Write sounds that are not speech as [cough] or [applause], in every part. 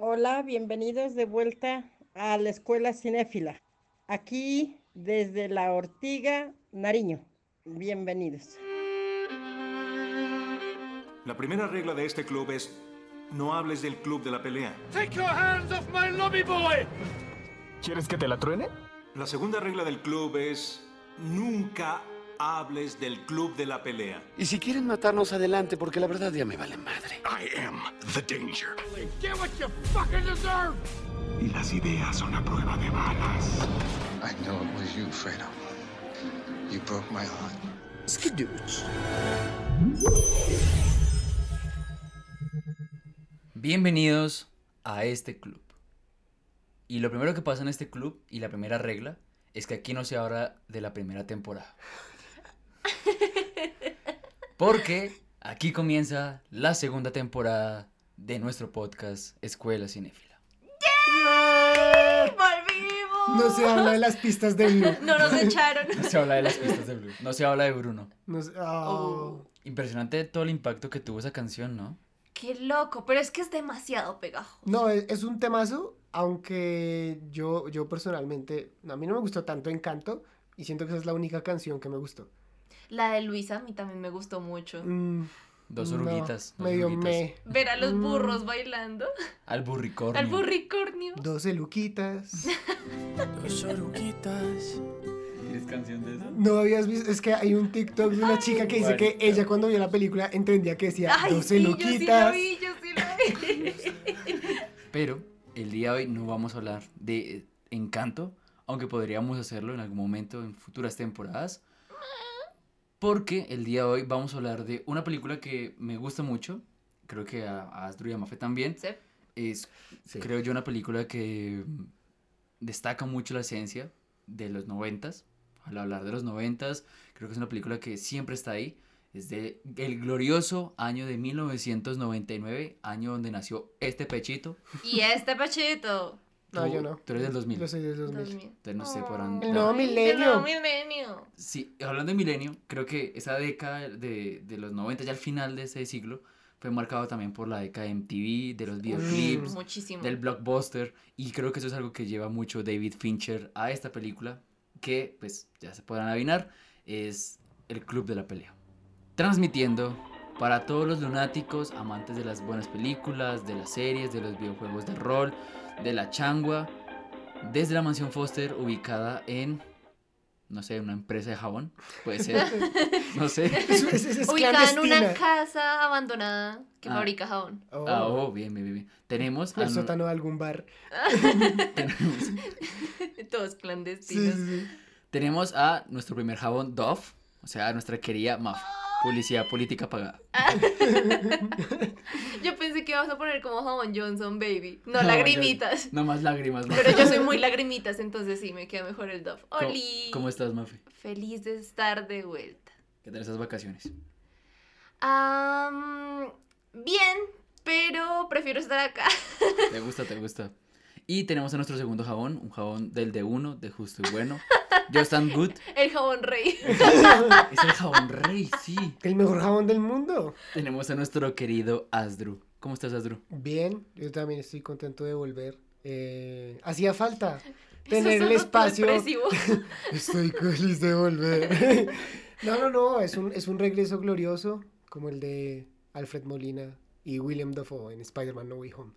Hola, bienvenidos de vuelta a la Escuela Cinéfila. Aquí desde la Ortiga, Nariño. Bienvenidos. La primera regla de este club es no hables del club de la pelea. Take your hands off my lobby boy! ¿Quieres que te la truene? La segunda regla del club es nunca hables del club de la pelea. Y si quieren matarnos adelante, porque la verdad ya me vale madre. I am the danger. Get what you fucking deserve! Y las ideas son a prueba de balas. I know it was you, Fredo. You broke my heart. Skidooch. Bienvenidos a este club. Y lo primero que pasa en este club y la primera regla es que aquí no se habla de la primera temporada. Porque aquí comienza la segunda temporada de nuestro podcast Escuela Cinéfila. ¡Volvimos! No se habla de las pistas de Blue. [laughs] No nos echaron. No se habla de las pistas de Blue. No se habla de Bruno. No se- oh. Impresionante todo el impacto que tuvo esa canción, ¿no? Qué loco, pero es que es demasiado pegajoso. No, es, es un temazo, aunque yo, yo personalmente, a mí no me gustó tanto Encanto y siento que esa es la única canción que me gustó. La de Luisa a mí también me gustó mucho. Mm, Dos no, oruguitas. dos medio oruguitas. me. Ver a los Mm. burros bailando. Al burricornio. Al burricornio. 12 luquitas. [laughs] Dos oruguitas. ¿Es canción de eso? No habías visto, es que hay un TikTok de una chica que dice que ella cuando vio la película entendía que decía Ay, 12 sí, yo sí luquitas. lo vi, yo sí lo vi. [laughs] Pero el día de hoy no vamos a hablar de Encanto, aunque podríamos hacerlo en algún momento en futuras temporadas. Porque el día de hoy vamos a hablar de una película que me gusta mucho, creo que a, a Astro y a Mafe también. Sí. Es, Sí. creo yo, una película que mm, destaca mucho la esencia de los noventas. Al hablar de los noventas, creo que es una película que siempre está ahí. Es de el glorioso año de 1999, año donde nació este pechito. Y este pechito. No, yo no. Tú eres del 2000. Yo soy del 2000. 2000. Entonces no sé, podrán... El nuevo milenio. El nuevo milenio. Sí, hablando de milenio, creo que esa década de, de los 90, ya al final de ese siglo, fue marcado también por la década de MTV, de los videoclips, Muchísimo. del blockbuster, y creo que eso es algo que lleva mucho David Fincher a esta película, que pues ya se podrán adivinar, es el Club de la Pelea. Transmitiendo para todos los lunáticos, amantes de las buenas películas, de las series, de los videojuegos de rol, de la changua, desde la mansión Foster ubicada en, no sé, una empresa de jabón, puede ser, [laughs] no sé. Es, es- es- Ubicada en una casa abandonada que Ah. fabrica jabón. Oh, Ah, oh, bien, bien, bien, bien. Tenemos a el nu- sótano de algún bar. tenemos, [laughs] [laughs] Todos clandestinos. sí, sí. tenemos a nuestro primer jabón Dove, o sea, a nuestra querida MAF, publicidad política pagada. [laughs] Yo pensé que ibas a poner como jabón Johnson, baby. No, No, lagrimitas. No más lágrimas, Mafe. Pero yo soy muy [laughs] lagrimitas, entonces sí, me queda mejor el Dove. ¿Cómo- ¡Oli! ¿Cómo estás, Mafe? Feliz de estar de vuelta. ¿Qué tal esas vacaciones? Am, bien, pero prefiero estar acá. ¿Te gusta, te gusta? Y tenemos a nuestro segundo jabón, un jabón del de uno, de justo y bueno. Just and Good. [laughs] El jabón rey. [laughs] Es el jabón rey, sí. El mejor jabón del mundo. Tenemos a nuestro querido Asdru. ¿Cómo estás, Asdru? Bien, yo también estoy contento de volver. Eh, hacía falta tener el espacio. [laughs] Estoy feliz de volver. No, no, no, es un, es un regreso glorioso como el de Alfred Molina y William Dafoe en Spider-Man No Way Home.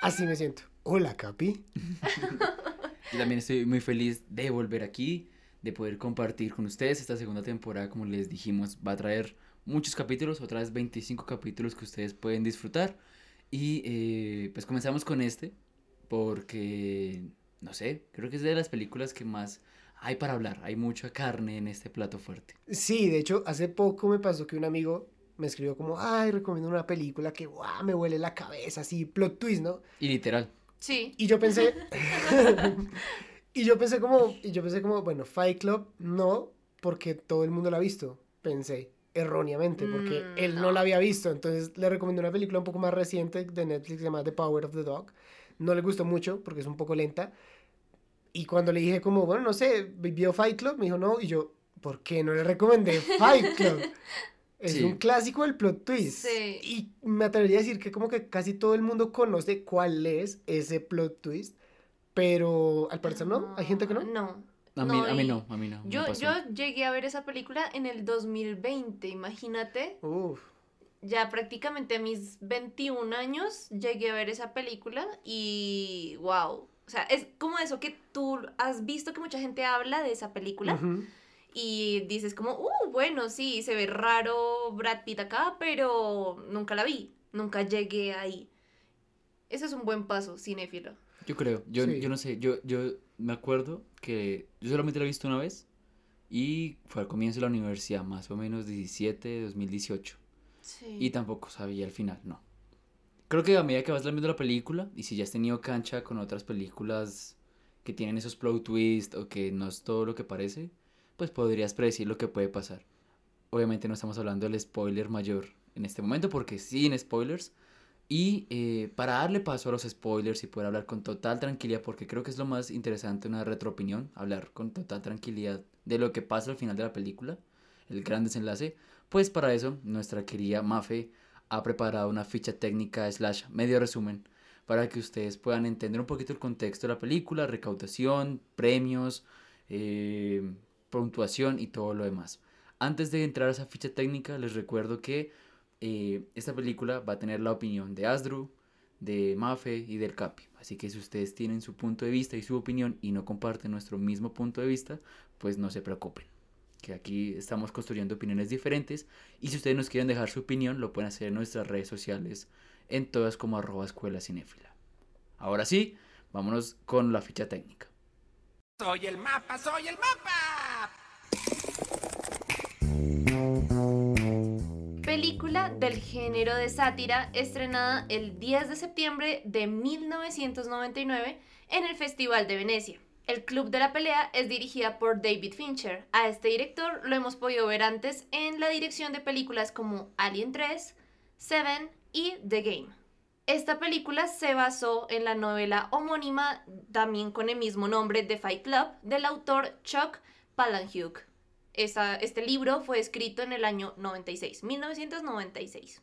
Así me siento. Hola, Capi. [laughs] Yo también estoy muy feliz de volver aquí, de poder compartir con ustedes. Esta segunda temporada, como les dijimos, va a traer muchos capítulos, otra vez 25 capítulos que ustedes pueden disfrutar. Y eh, pues comenzamos con este, porque, no sé, creo que es de las películas que más hay para hablar. Hay mucha carne en este plato fuerte. Sí, de hecho, hace poco me pasó que un amigo me escribió como, ay, recomiendo una película que, guau, me huele la cabeza, así, plot twist, ¿no? Y literal, Sí. Y yo pensé, [laughs] y yo pensé como, y yo pensé como, bueno, Fight Club no, porque todo el mundo la ha visto, pensé, erróneamente, porque Mm, él no. no. la había visto, entonces le recomendé una película un poco más reciente de Netflix, que se llama The Power of the Dog, no le gustó mucho, porque es un poco lenta, y cuando le dije como, bueno, no sé, ¿vio Fight Club? Me dijo, no, y yo, ¿por qué no le recomendé Fight Club? [laughs] Es Sí. un clásico del plot twist. Sí. Y me atrevería a decir que como que casi todo el mundo conoce cuál es ese plot twist, pero al parecer no, hay gente que no. No. A mí, a mí no, a mí no. no Yo, yo llegué a ver esa película en el 2020, imagínate. Uf. Ya prácticamente a mis 21 años llegué a ver esa película y wow. O sea, es como eso que tú has visto que mucha gente habla de esa película Ujú. Y dices como, uh, bueno, sí, se ve raro Brad Pitt acá, pero nunca la vi, nunca llegué ahí. Ese es un buen paso, cinéfilo. Yo creo, yo, Sí. yo no sé, yo, yo me acuerdo que yo solamente la he visto una vez y fue al comienzo de la universidad, más o menos 17, 2018. Sí. Y tampoco sabía el final, no. Creo que a medida que vas viendo la película, y si ya has tenido cancha con otras películas que tienen esos plot twists o que no es todo lo que parece, pues podrías predecir lo que puede pasar. Obviamente no estamos hablando del spoiler mayor en este momento porque sin spoilers. Y eh, para darle paso a los spoilers y poder hablar con total tranquilidad, porque creo que es lo más interesante una retroopinión, hablar con total tranquilidad de lo que pasa al final de la película, el gran desenlace, pues para eso nuestra querida Mafe ha preparado una ficha técnica slash medio resumen para que ustedes puedan entender un poquito el contexto de la película, recaudación, premios, eh, puntuación y todo lo demás. Antes de entrar a esa ficha técnica, les recuerdo que eh, esta película va a tener la opinión de Asdru, de Mafe y del Capi. Así que si ustedes tienen su punto de vista y su opinión y no comparten nuestro mismo punto de vista, pues no se preocupen. Que aquí estamos construyendo opiniones diferentes. Y si ustedes nos quieren dejar su opinión, lo pueden hacer en nuestras redes sociales, en todas como arroba escuela cinéfila. Ahora sí, vámonos con la ficha técnica. Soy el mapa, soy el mapa. Película del género de sátira estrenada el 10 de septiembre de 1999 en el Festival de Venecia. El Club de la Pelea es dirigida por David Fincher. A este director lo hemos podido ver antes en la dirección de películas como Alien 3, Seven y The Game. Esta película se basó en la novela homónima, también con el mismo nombre, de Fight Club, del autor Chuck Palahniuk. Esa- este libro fue escrito en el año 96, 1996.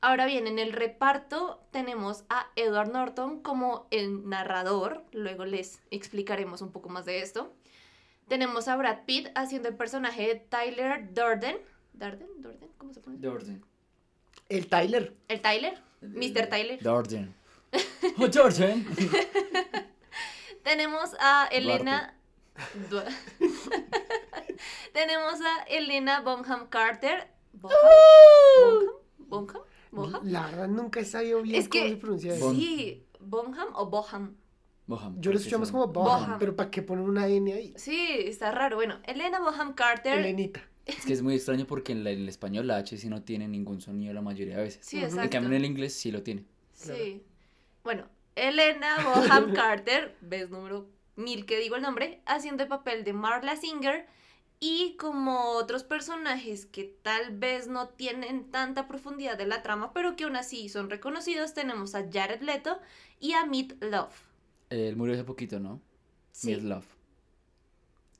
Ahora bien, en el reparto tenemos a Edward Norton como el narrador, luego les explicaremos un poco más de esto. Tenemos a Brad Pitt haciendo el personaje de Tyler Durden. ¿Durden? ¿Durden? ¿Cómo se pronuncia? Jordan. El Tyler. El Tyler, Mr. Tyler. Jordan. [laughs] Oh. Tenemos a Elena. [laughs] [laughs] Tenemos a Elena Bonham Carter. ¿Bonham? ¿Bonham? ¿Bonham? ¿Bonham? La verdad nunca he sabido bien Es cómo que se pronuncia eso. Sí, Bonham o Boham. Boham, Yo lo que escuchamos son. como Boham, Boham. pero ¿para qué poner una N ahí? Sí, está raro. Bueno, Elena Bonham Carter. Elenita. Es que es muy extraño porque en, la- en el español la H sí no tiene ningún sonido la mayoría de veces. Sí, Ujú. En exacto. cambio en el inglés sí lo tiene. Sí. Bueno, Elena Bonham [laughs] Carter, ves número mil que digo el nombre, haciendo el papel de Marla Singer y como otros personajes que tal vez no tienen tanta profundidad de la trama, pero que aún así son reconocidos, tenemos a Jared Leto y a Meat Love. Él murió hace poquito, ¿no? Sí, Miss Love.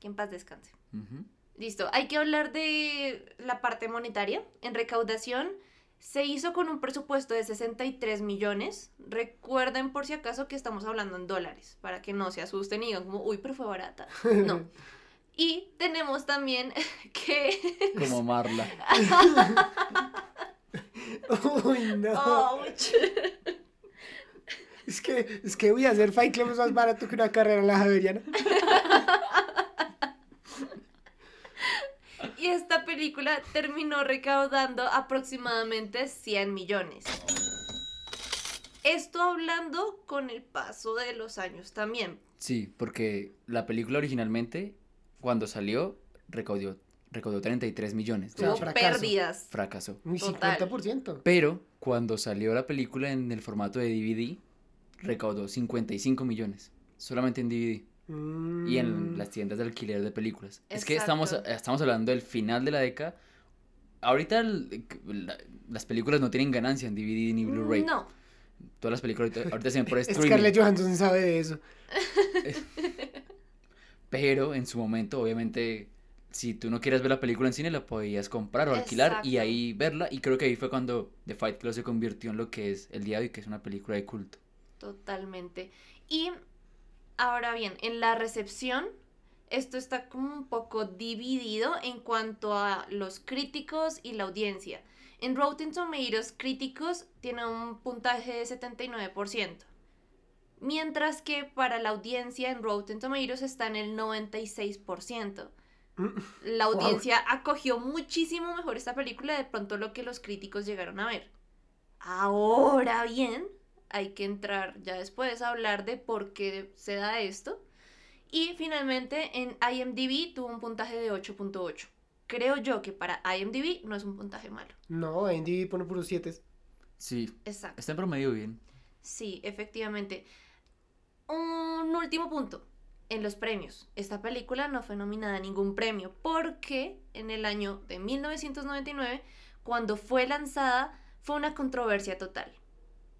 que en paz descanse. Listo, hay que hablar de la parte monetaria. En recaudación se hizo con un presupuesto de 63 millones. Recuerden por si acaso que estamos hablando en dólares, para que no se asusten y digan como, uy, pero fue barata. [laughs] No. Y tenemos también [laughs] que... Como Marla. [laughs] Uy, no. Ouch. Es que, es que voy a hacer Fight Club es más barato que una carrera en la Javeriana. [laughs] Y esta película terminó recaudando aproximadamente 100 millones. Esto hablando con el paso de los años también. Sí, porque la película originalmente, cuando salió, recaudó, recaudó 33 millones. Tuvo fracaso. pérdidas. fracasó. Un Total. 50%. Pero cuando salió la película en el formato de DVD, recaudó 55 millones. Solamente en DVD. Y en Mm. las tiendas de alquiler de películas. Es que estamos, estamos hablando del final de la década. Ahorita el- la- las películas no tienen ganancia en DVD ni Blu-ray. No. Todas las películas ahorita, ahorita se ven por [laughs] streaming. Scarlett Johansson sabe de eso. [laughs] Pero en su momento, obviamente, si tú no quieres ver la película en cine, la podías comprar o alquilar y ahí verla. Y creo que ahí fue cuando The Fight Club se convirtió en lo que es el día de hoy, que es una película de culto. Totalmente. Y ahora bien, en la recepción, esto está como un poco dividido en cuanto a los críticos y la audiencia. En Rotten Tomatoes, críticos tiene un puntaje de 79%. Mientras que para la audiencia en Rotten Tomatoes está en el 96%. La Wow. audiencia acogió muchísimo mejor esta película de pronto lo que los críticos llegaron a ver. Ahora bien, hay que entrar ya después a hablar de por qué se da esto. Y finalmente en IMDb tuvo un puntaje de 8.8. Creo yo que para IMDb no es un puntaje malo. No, Andy pone puros 7. Sí, Exacto. está en promedio bien. Sí, efectivamente. Un último punto. En los premios. Esta película no fue nominada a ningún premio porque en el año de 1999, cuando fue lanzada, fue una controversia total.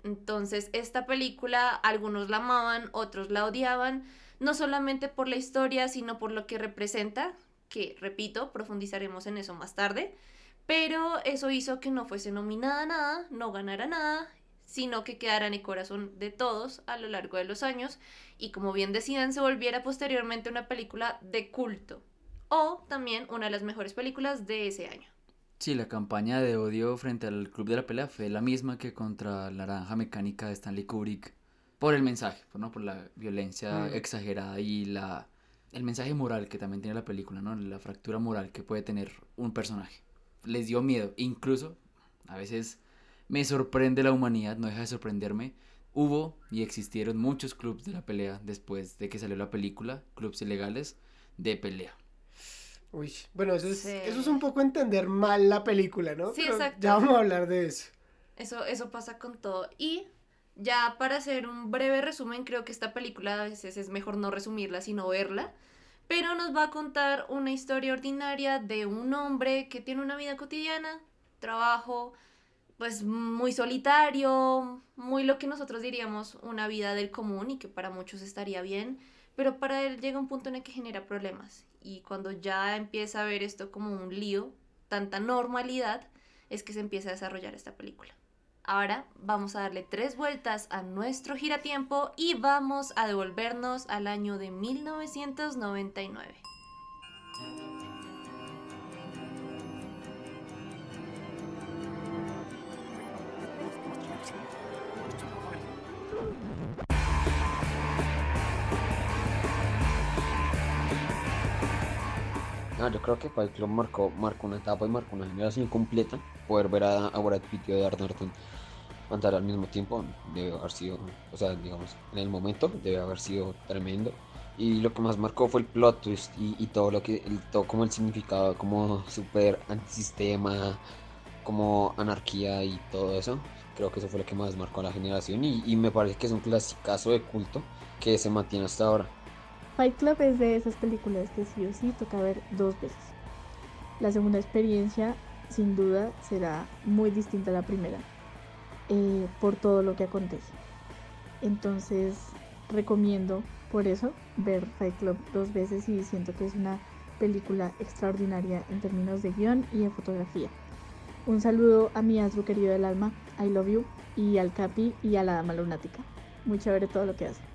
Entonces, esta película, algunos la amaban, otros la odiaban, no solamente por la historia, sino por lo que representa, que, repito, profundizaremos en eso más tarde, pero eso hizo que no fuese nominada a nada, no ganara nada, sino que quedara en el corazón de todos a lo largo de los años y como bien decían, se volviera posteriormente una película de culto o también una de las mejores películas de ese año. Sí, la campaña de odio frente al Club de la Pelea fue la misma que contra la Naranja Mecánica de Stanley Kubrick. Por el mensaje, por, ¿no? por la violencia Mm. exagerada y la, el mensaje moral que también tiene la película, ¿no? La fractura moral que puede tener un personaje. Les dio miedo. Incluso, a veces me sorprende la humanidad, no deja de sorprenderme. Hubo y existieron muchos clubs de la pelea después de que salió la película, clubs ilegales de pelea. Uy, bueno, eso es, Sí. eso es un poco entender mal la película, ¿no? Sí, Pero exacto. Ya vamos a hablar de eso. Eso, eso pasa con todo. Y ya para hacer un breve resumen, creo que esta película a veces es mejor no resumirla, sino verla. Pero nos va a contar una historia ordinaria de un hombre que tiene una vida cotidiana, trabajo, pues muy solitario, muy lo que nosotros diríamos una vida del común y que para muchos estaría bien, pero para él llega un punto en el que genera problemas. Y cuando ya empieza a ver esto como un lío, tanta normalidad, es que se empieza a desarrollar esta película. Ahora vamos a darle tres vueltas a nuestro giratiempo y vamos a devolvernos al año de 1999. No, yo creo que Fight Club marcó, marcó una etapa y marcó una generación completa. Poder ver a, a Brad Pitt y a Edward Norton cantar al mismo tiempo debe haber sido, o sea, digamos, en el momento debe haber sido tremendo. Y lo que más marcó fue el plot twist y, y todo lo que, el, todo como el significado, como súper antisistema, como anarquía y todo eso. Creo que eso fue lo que más marcó a la generación y, y me parece que es un clasicazo de culto que se mantiene hasta ahora. Fight Club es de esas películas que sí o sí toca ver dos veces. La segunda experiencia, sin duda, será muy distinta a la primera, eh, por todo lo que acontece. Entonces, recomiendo por eso ver Fight Club dos veces y siento que es una película extraordinaria en términos de guion y de fotografía. Un saludo a mi astro querido del alma, I love you, y al Capi y a la Dama Lunática. Muy chévere todo lo que hace.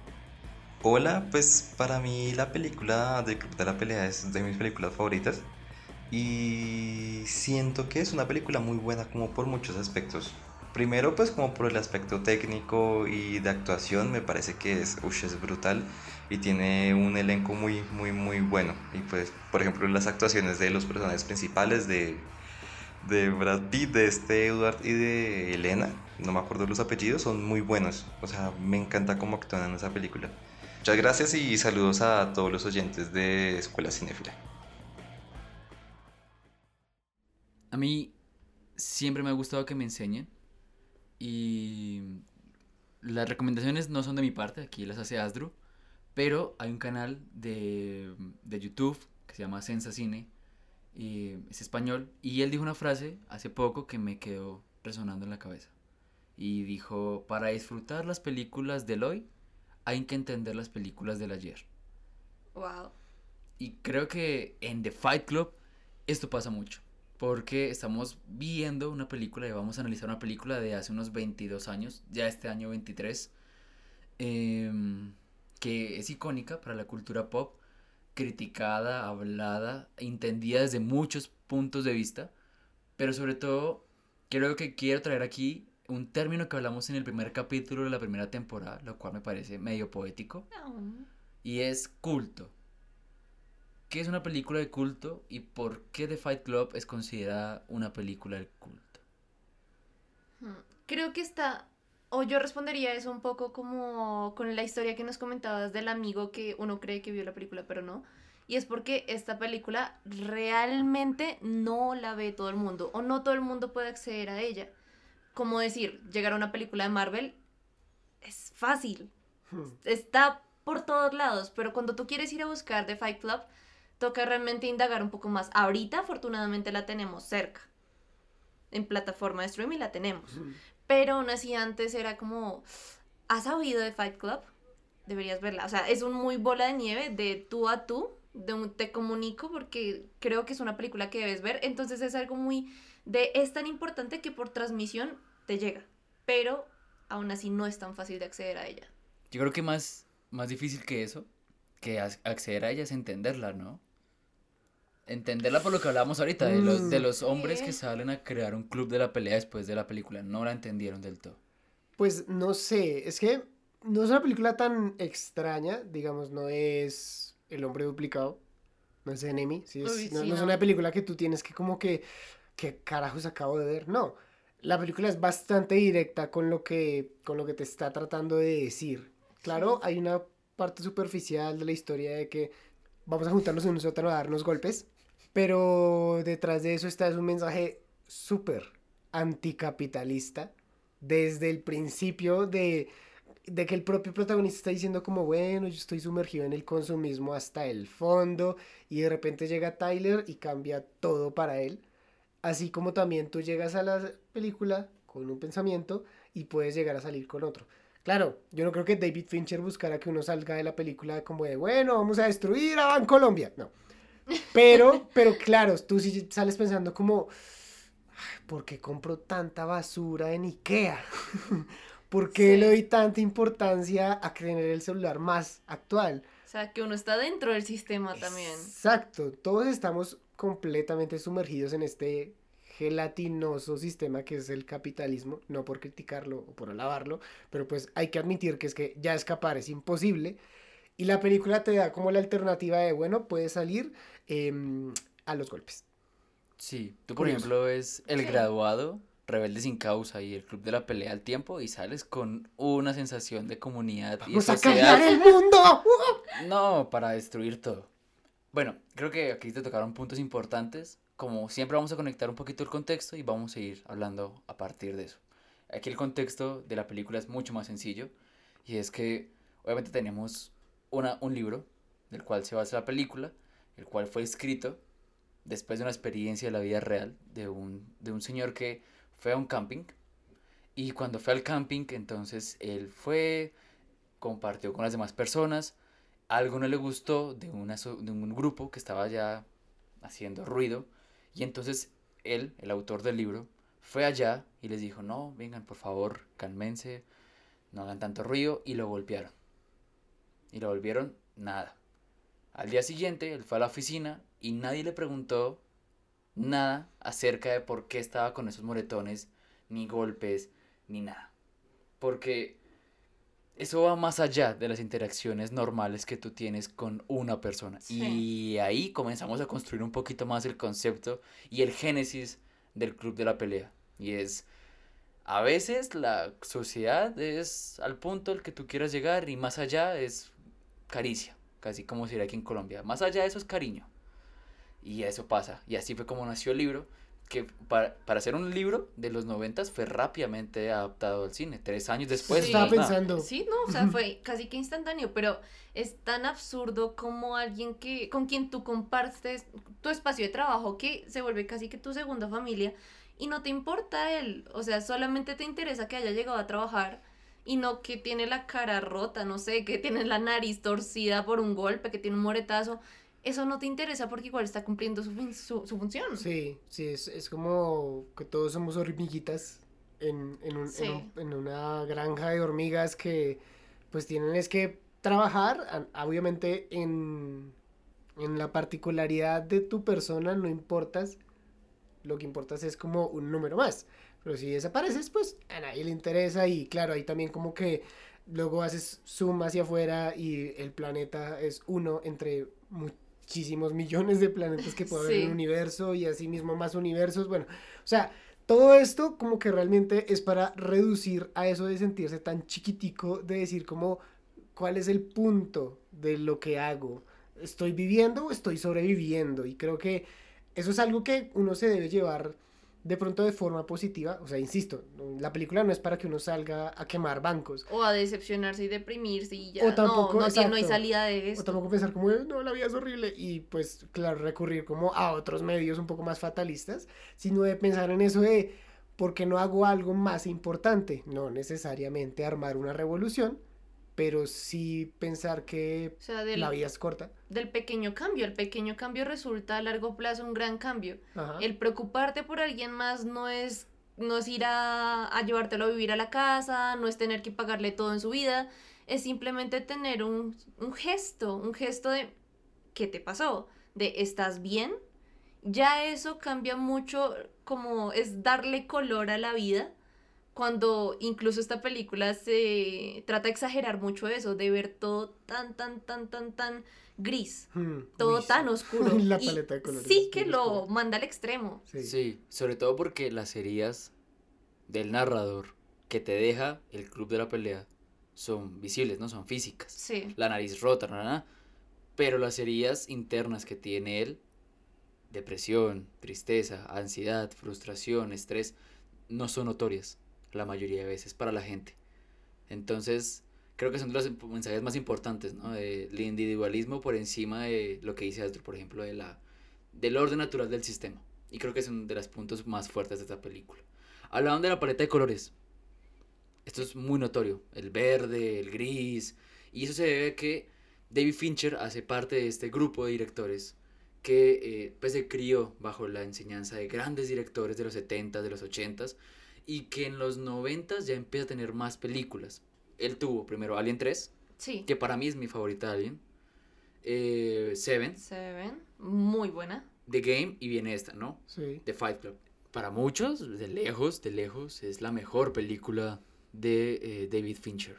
Hola, pues para mí la película del Club de la Pelea es de mis películas favoritas y siento que es una película muy buena como por muchos aspectos. Primero pues como por el aspecto técnico y de actuación me parece que es, ush, es brutal y tiene un elenco muy muy muy bueno y pues por ejemplo las actuaciones de los personajes principales de, de Brad Pitt, de este Edward y de Elena, no me acuerdo los apellidos, son muy buenos, o sea me encanta cómo actúan en esa película. Muchas gracias y saludos a todos los oyentes de Escuela Cinéfila. A mí siempre me ha gustado que me enseñen y las recomendaciones no son de mi parte, aquí las hace Asdru, pero hay un canal de, de YouTube que se llama Sensa Cine, y es español, y él dijo una frase hace poco que me quedó resonando en la cabeza. Y dijo, para disfrutar las películas del hoy, hay que entender las películas del ayer. Wow. Y creo que en The Fight Club esto pasa mucho. Porque estamos viendo una película y vamos a analizar una película de hace unos 22 años, ya este año 23, em, que es icónica para la cultura pop, criticada, hablada, entendida desde muchos puntos de vista, pero sobre todo creo que quiero traer aquí un término que hablamos en el primer capítulo de la primera temporada, lo cual me parece medio poético, y es culto. ¿Qué es una película de culto y por qué The Fight Club es considerada una película de culto? Hmm, creo que está, o yo respondería eso un poco como con la historia que nos comentabas del amigo que uno cree que vio la película, pero no. Y es porque esta película realmente no la ve todo el mundo, o no todo el mundo puede acceder a ella. Como decir, llegar a una película de Marvel es fácil, Hmm. está por todos lados, pero cuando tú quieres ir a buscar The Fight Club, toca realmente indagar un poco más. Ahorita, afortunadamente, la tenemos cerca. En plataforma de streaming la tenemos. Pero aún así, antes era como, ¿has oído de Fight Club? Deberías verla. O sea, es un muy bola de nieve de tú a tú. De un, te comunico porque creo que es una película que debes ver. Entonces es algo muy de, es tan importante que por transmisión te llega. Pero aún así no es tan fácil de acceder a ella. Yo creo que más, más difícil que eso, que acceder a ella es entenderla, ¿no? Entenderla por lo que hablábamos ahorita, de los, de Mm. los hombres que salen a crear un club de la pelea después de la película. No la entendieron del todo. Pues no sé, es que no es una película tan extraña, digamos, no es El hombre duplicado, no es Enemy, sí, es- Uy, no, sí, no es no. una película que tú tienes que como que, ¿qué carajos acabo de ver? No, la película es bastante directa con lo que, con lo que te está tratando de decir. Claro, hay una parte superficial de la historia de que vamos a juntarnos en un sótano a darnos golpes, pero detrás de eso está es un mensaje súper anticapitalista desde el principio de, de que el propio protagonista está diciendo como, bueno, yo estoy sumergido en el consumismo hasta el fondo y de repente llega Tyler y cambia todo para él. Así como también tú llegas a la película con un pensamiento y puedes llegar a salir con otro. Claro, yo no creo que David Fincher buscara que uno salga de la película como de, bueno, vamos a destruir a Colombia. No. Pero, [laughs] pero claro, tú sí sales pensando como, "Ay, ¿por qué compro tanta basura en Ikea? [laughs] ¿Por qué le doy tanta importancia a tener el celular más actual? O sea, que uno está dentro del sistema también. Exacto, todos estamos completamente sumergidos en este gelatinoso sistema que es el capitalismo, no por criticarlo o por alabarlo, pero pues hay que admitir que es que ya escapar es imposible y la película te da como la alternativa de, bueno, puedes salir em, a los golpes. Sí, tú por Curioso. ejemplo ves El Sí. Graduado, Rebelde sin Causa y el Club de la Pelea al Tiempo y sales con una sensación de comunidad y ¡Vamos a sociedad. cambiar el mundo! No, para destruir todo. Bueno, creo que aquí te tocaron puntos importantes. Como siempre vamos a conectar un poquito el contexto y vamos a ir hablando a partir de eso. Aquí el contexto de la película es mucho más sencillo y es que obviamente tenemos una, un libro del cual se basa la película, el cual fue escrito después de una experiencia de la vida real de un, de un señor que fue a un camping y cuando fue al camping entonces él fue, compartió con las demás personas, algo no le gustó de, una, de un grupo que estaba ya haciendo ruido y entonces él, el autor del libro, fue allá y les dijo, no, vengan por favor, cálmense, no hagan tanto ruido y lo golpearon. Y lo volvieron nada. Al día siguiente él fue a la oficina y nadie le preguntó nada acerca de por qué estaba con esos moretones, ni golpes, ni nada. Porque eso va más allá de las interacciones normales que tú tienes con una persona. Sí. Y ahí comenzamos a construir un poquito más el concepto y el génesis del club de la pelea. Y es, a veces la sociedad es al punto al que tú quieras llegar y más allá es caricia, casi como sería aquí en Colombia. Más allá de eso es cariño. Y eso pasa. Y así fue como nació el libro, que para, para hacer un libro de los noventas fue rápidamente adaptado al cine. Tres años después. Estaba más nada. pensando. Sí, no, o sea, fue casi que instantáneo, pero es tan absurdo como alguien que con quien tú compartes tu espacio de trabajo que se vuelve casi que tu segunda familia y no te importa él, o sea, solamente te interesa que haya llegado a trabajar y no que tiene la cara rota, no sé, que tiene la nariz torcida por un golpe, que tiene un moretazo. Eso no te interesa porque igual está cumpliendo su, fin- su, su función. Sí, sí, es, es como que todos somos hormiguitas en, en, un- Sí. en un- en una granja de hormigas que pues tienen es que trabajar, obviamente en, en la particularidad de tu persona no importas, lo que importas es como un número más. Pero si desapareces, pues a nadie le interesa y claro, ahí también como que luego haces zoom hacia afuera y el planeta es uno entre muchísimos millones de planetas que puede haber en el universo y así mismo más universos. Bueno, o sea, todo esto como que realmente es para reducir a eso de sentirse tan chiquitico, de decir como cuál es el punto de lo que hago. ¿Estoy viviendo o estoy sobreviviendo? Y creo que eso es algo que uno se debe llevar de pronto de forma positiva. O sea, insisto, la película no es para que uno salga a quemar bancos. O a decepcionarse y deprimirse y ya. O tampoco, no, no, no hay salida de O esto. tampoco pensar como, "Eh, no, la vida es horrible. Y pues, claro, recurrir como a otros medios un poco más fatalistas, sino de pensar en eso de, ¿por qué no hago algo más importante? No necesariamente armar una revolución, pero sí pensar que O sea, del, la vida es corta. del pequeño cambio. El pequeño cambio resulta a largo plazo un gran cambio. Ajá. El preocuparte por alguien más no es, no es ir a, a llevártelo a vivir a la casa, no es tener que pagarle todo en su vida, es simplemente tener un, un gesto, un gesto de ¿qué te pasó? De ¿estás bien? Ya eso cambia mucho, como es darle color a la vida, cuando incluso esta película se trata de exagerar mucho eso, de ver todo tan, tan, tan, tan, tan gris, Hmm, todo tan oscuro. [laughs] La y paleta de colores Sí que lo manda al extremo. Sí. Sí, sobre todo porque las heridas del narrador que te deja el club de la pelea son visibles, no son físicas. Sí. La nariz rota, na, na, na, pero las heridas internas que tiene él, depresión, tristeza, ansiedad, frustración, estrés, no son notorias la mayoría de veces para la gente. Entonces, creo que son de los mensajes más importantes, ¿no? Del individualismo por encima de lo que dice Astro, por ejemplo, de la, del orden natural del sistema. Y creo que es uno de los puntos más fuertes de esta película. Hablaban de la paleta de colores. Esto es muy notorio. El verde, el gris. Y eso se debe a que David Fincher hace parte de este grupo de directores que eh, pues se crió bajo la enseñanza de grandes directores de los 70, de los 80 y que en los 90 ya empieza a tener más películas. Él tuvo primero Alien 3, Sí. que para mí es mi favorita de Alien. eh, Seven, Seven, muy buena. The Game y viene esta, ¿no? Sí. The Fight Club. Para muchos, de lejos, de lejos, es la mejor película de eh, David Fincher.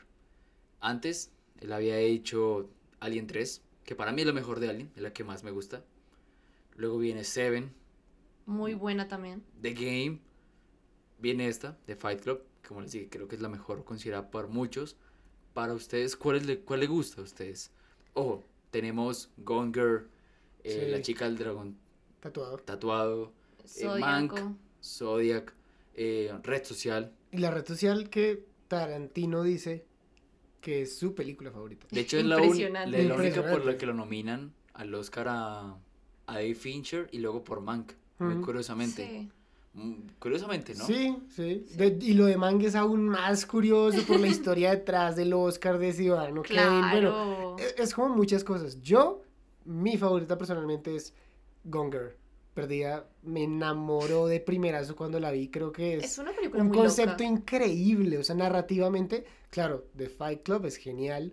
Antes, él había hecho Alien 3, que para mí es la mejor de Alien, es la que más me gusta. Luego viene Seven, Muy buena también. The Game, viene esta, The Fight Club, como les dije, creo que es la mejor considerada por muchos. Para ustedes, ¿cuál, es le, cuál le gusta a ustedes? Ojo, tenemos Gone Girl, eh, Sí. la chica del dragón Tatuado. tatuado, eh. Mank, Zodiac, eh, Red Social. Y la red social que Tarantino dice que es su película favorita. De hecho, es la, un- Impresionante. la- la única por la que lo nominan al Oscar a, a David Fincher y luego por Mank, muy curiosamente. Sí. Mm, Curiosamente, ¿no? Sí, sí. De- y lo de Mang es aún más curioso por la [laughs] historia detrás del Oscar de Ciudadano Kane. Bueno, Claro. es, es como muchas cosas. Yo, mi favorita personalmente es Gonger. Perdida, me enamoró de primerazo cuando la vi. Creo que es, Es una película un muy concepto loca. increíble. O sea, narrativamente, claro, The Fight Club es genial.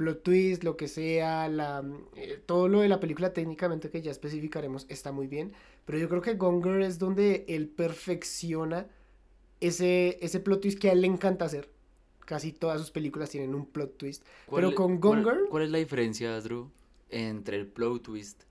Plot twist, lo que sea, la, eh, todo lo de la película técnicamente que ya especificaremos está muy bien. Pero yo creo que Gonger es donde él perfecciona ese, ese plot twist que a él le encanta hacer. Casi todas sus películas tienen un plot twist. ¿Cuál Pero es- con cuál- Gonger, ¿Cuál es la diferencia, Drew, entre el plot twist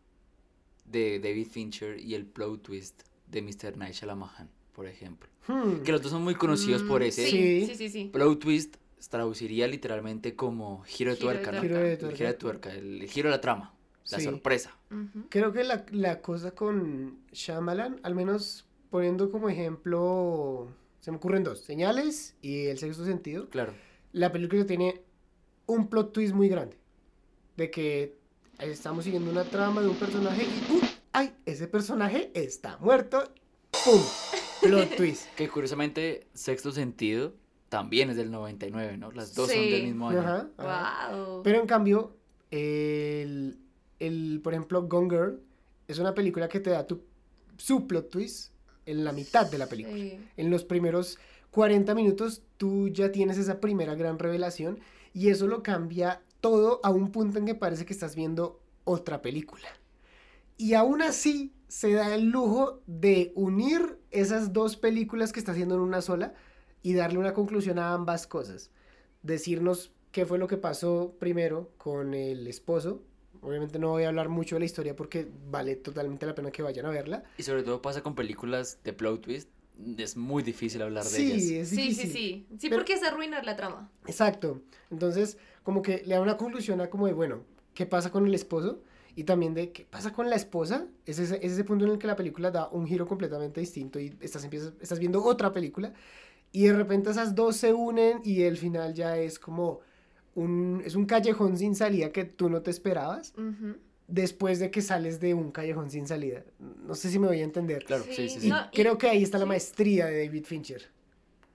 de David Fincher y el plot twist de Mr. Night Shyamalan, por ejemplo? hmm, Que los dos son muy conocidos por Mm, ese. Sí. Sí, sí, sí, sí. Plot twist traduciría literalmente como giro de Giro de tuerca, ¿no? Giro de El tuerca. giro de tuerca, el giro de la trama, la Sí. sorpresa. Creo que la, la cosa con Shyamalan, al menos poniendo como ejemplo, se me ocurren dos, Señales y El Sexto Sentido. Claro. La película tiene un plot twist muy grande. De que estamos siguiendo una trama de un personaje y ¡uh! ¡Ay! Ese personaje está muerto. ¡Pum! Plot [laughs] twist. Que curiosamente, Sexto Sentido también es del 99, ¿no? Las dos son del mismo año. Ajá, ajá. Wow. Pero en cambio, el, el, por ejemplo, Gone Girl es una película que te da tu, su plot twist en la mitad de la película. Sí. En los primeros 40 minutos tú ya tienes esa primera gran revelación y eso lo cambia todo a un punto en que parece que estás viendo otra película. Y aún así se da el lujo de unir esas dos películas que está haciendo en una sola y darle una conclusión a ambas cosas. Decirnos qué fue lo que pasó primero con el esposo. Obviamente no voy a hablar mucho de la historia porque vale totalmente la pena que vayan a verla. Y sobre todo pasa con películas de plot twist. Es muy difícil hablar de Sí, ellas. es Sí, sí, difícil. sí. Sí, Pero- porque es arruinar la trama. Exacto. Entonces, como que le da una conclusión a como de, bueno, ¿qué pasa con el esposo? Y también de qué pasa con la esposa. Es ese, es ese punto en el que la película da un giro completamente distinto y estás, empiezas, estás viendo otra película. Y de repente esas dos se unen y el final ya es como un, es un callejón sin salida que tú no te esperabas después de que sales de un callejón sin salida. No sé si me voy a entender. Claro, Sí, sí, sí, sí. Y no, y- creo que ahí está la maestría de David Fincher.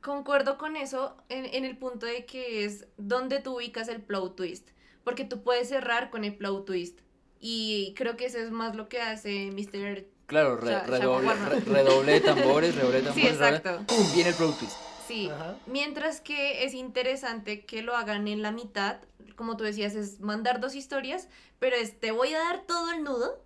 Concuerdo con eso en, en el punto de que es donde tú ubicas el plot twist. Porque tú puedes cerrar con el plot twist. Y creo que eso es más lo que hace Mr. Claro, re- redoble, Shawarma. re- redoble de tambores, redoble Sí, tambores. exacto. ¡Pum! Viene el plot twist. Sí, Ajá. mientras que es interesante que lo hagan en la mitad, como tú decías, es mandar dos historias, pero es te voy a dar todo el nudo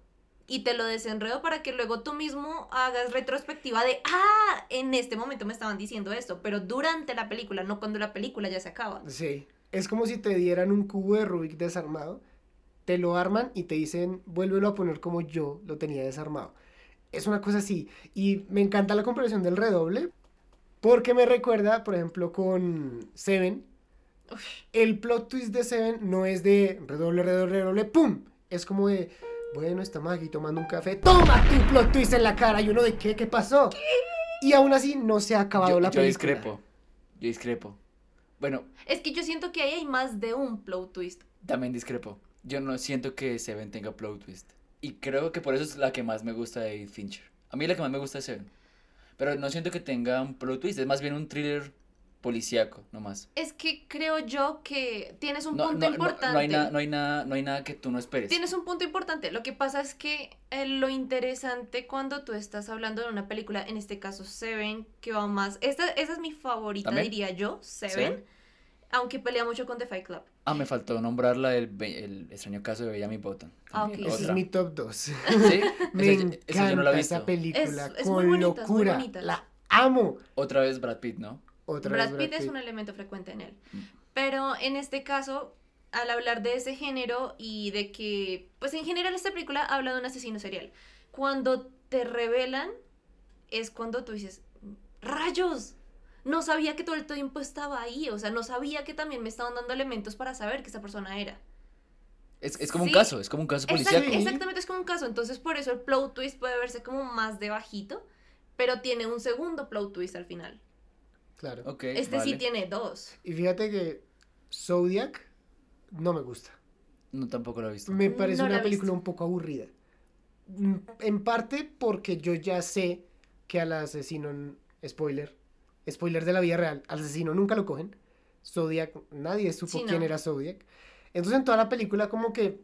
y te lo desenredo para que luego tú mismo hagas retrospectiva de, ah, en este momento me estaban diciendo esto, pero durante la película, no cuando la película ya se acaba. Sí, es como si te dieran un cubo de Rubik desarmado, te lo arman y te dicen, vuélvelo a poner como yo lo tenía desarmado. Es una cosa así. Y me encanta la comparación del redoble, porque me recuerda, por ejemplo, con Seven. El plot twist de Seven no es de redoble, redoble, redoble, ¡pum! Es como de, bueno, estamos aquí tomando un café, ¡toma tu plot twist en la cara! Y uno de, ¿qué? ¿Qué pasó? Y aún así no se ha acabado Yo, la yo película. discrepo. Yo discrepo. Bueno, Es que yo siento que ahí hay más de un plot twist. también discrepo. Yo no siento que Seven tenga plot twist. Y creo que por eso es la que más me gusta de David Fincher. A mí la que más me gusta es Seven. Pero no siento que tenga un plot twist. Es más bien un thriller policíaco, nomás. Es que creo yo que tienes un No, punto no, importante. no hay nada, no, hay nada, no hay nada que tú no esperes. Tienes un punto importante. Lo que pasa es que eh, lo interesante cuando tú estás hablando de una película, en este caso Seven, que va más. Esta, esa es mi favorita, ¿También? diría yo, Seven. ¿Seven? Aunque pelea mucho con The Fight Club. Ah, me faltó nombrarla el, el extraño caso de Benjamin Button. Ah, también, ok. Ese es mi top 2. [laughs] ¿Sí? [laughs] Me Esa- esa yo no la he encanta visto. esa película Es- es muy bonita, es muy locura. bonita. La amo. Otra vez Brad Pitt, ¿no? Otra Brad vez Pitt es Pitt. un elemento frecuente en él. Mm. Pero en este caso, al hablar de ese género y de que, pues en general esta película habla de un asesino serial. Cuando te revelan, es cuando tú dices, rayos, no sabía que todo el tiempo estaba ahí, o sea, no sabía que también me estaban dando elementos para saber que esa persona era. Es, es como un caso, es como un caso Exact- policíaco. exactamente, es como un caso, entonces por eso el plot twist puede verse como más de bajito, pero tiene un segundo plot twist al final. Claro. Ok, Este sí tiene dos. Y fíjate que Zodiac no me gusta. No, tampoco lo he visto. Me parece No una película visto. un poco aburrida. Mm, En parte porque yo ya sé que al asesino, spoiler, spoiler de la vida real, al asesino nunca lo cogen. Zodiac, nadie supo Sí, no. quién era Zodiac. Entonces en toda la película como que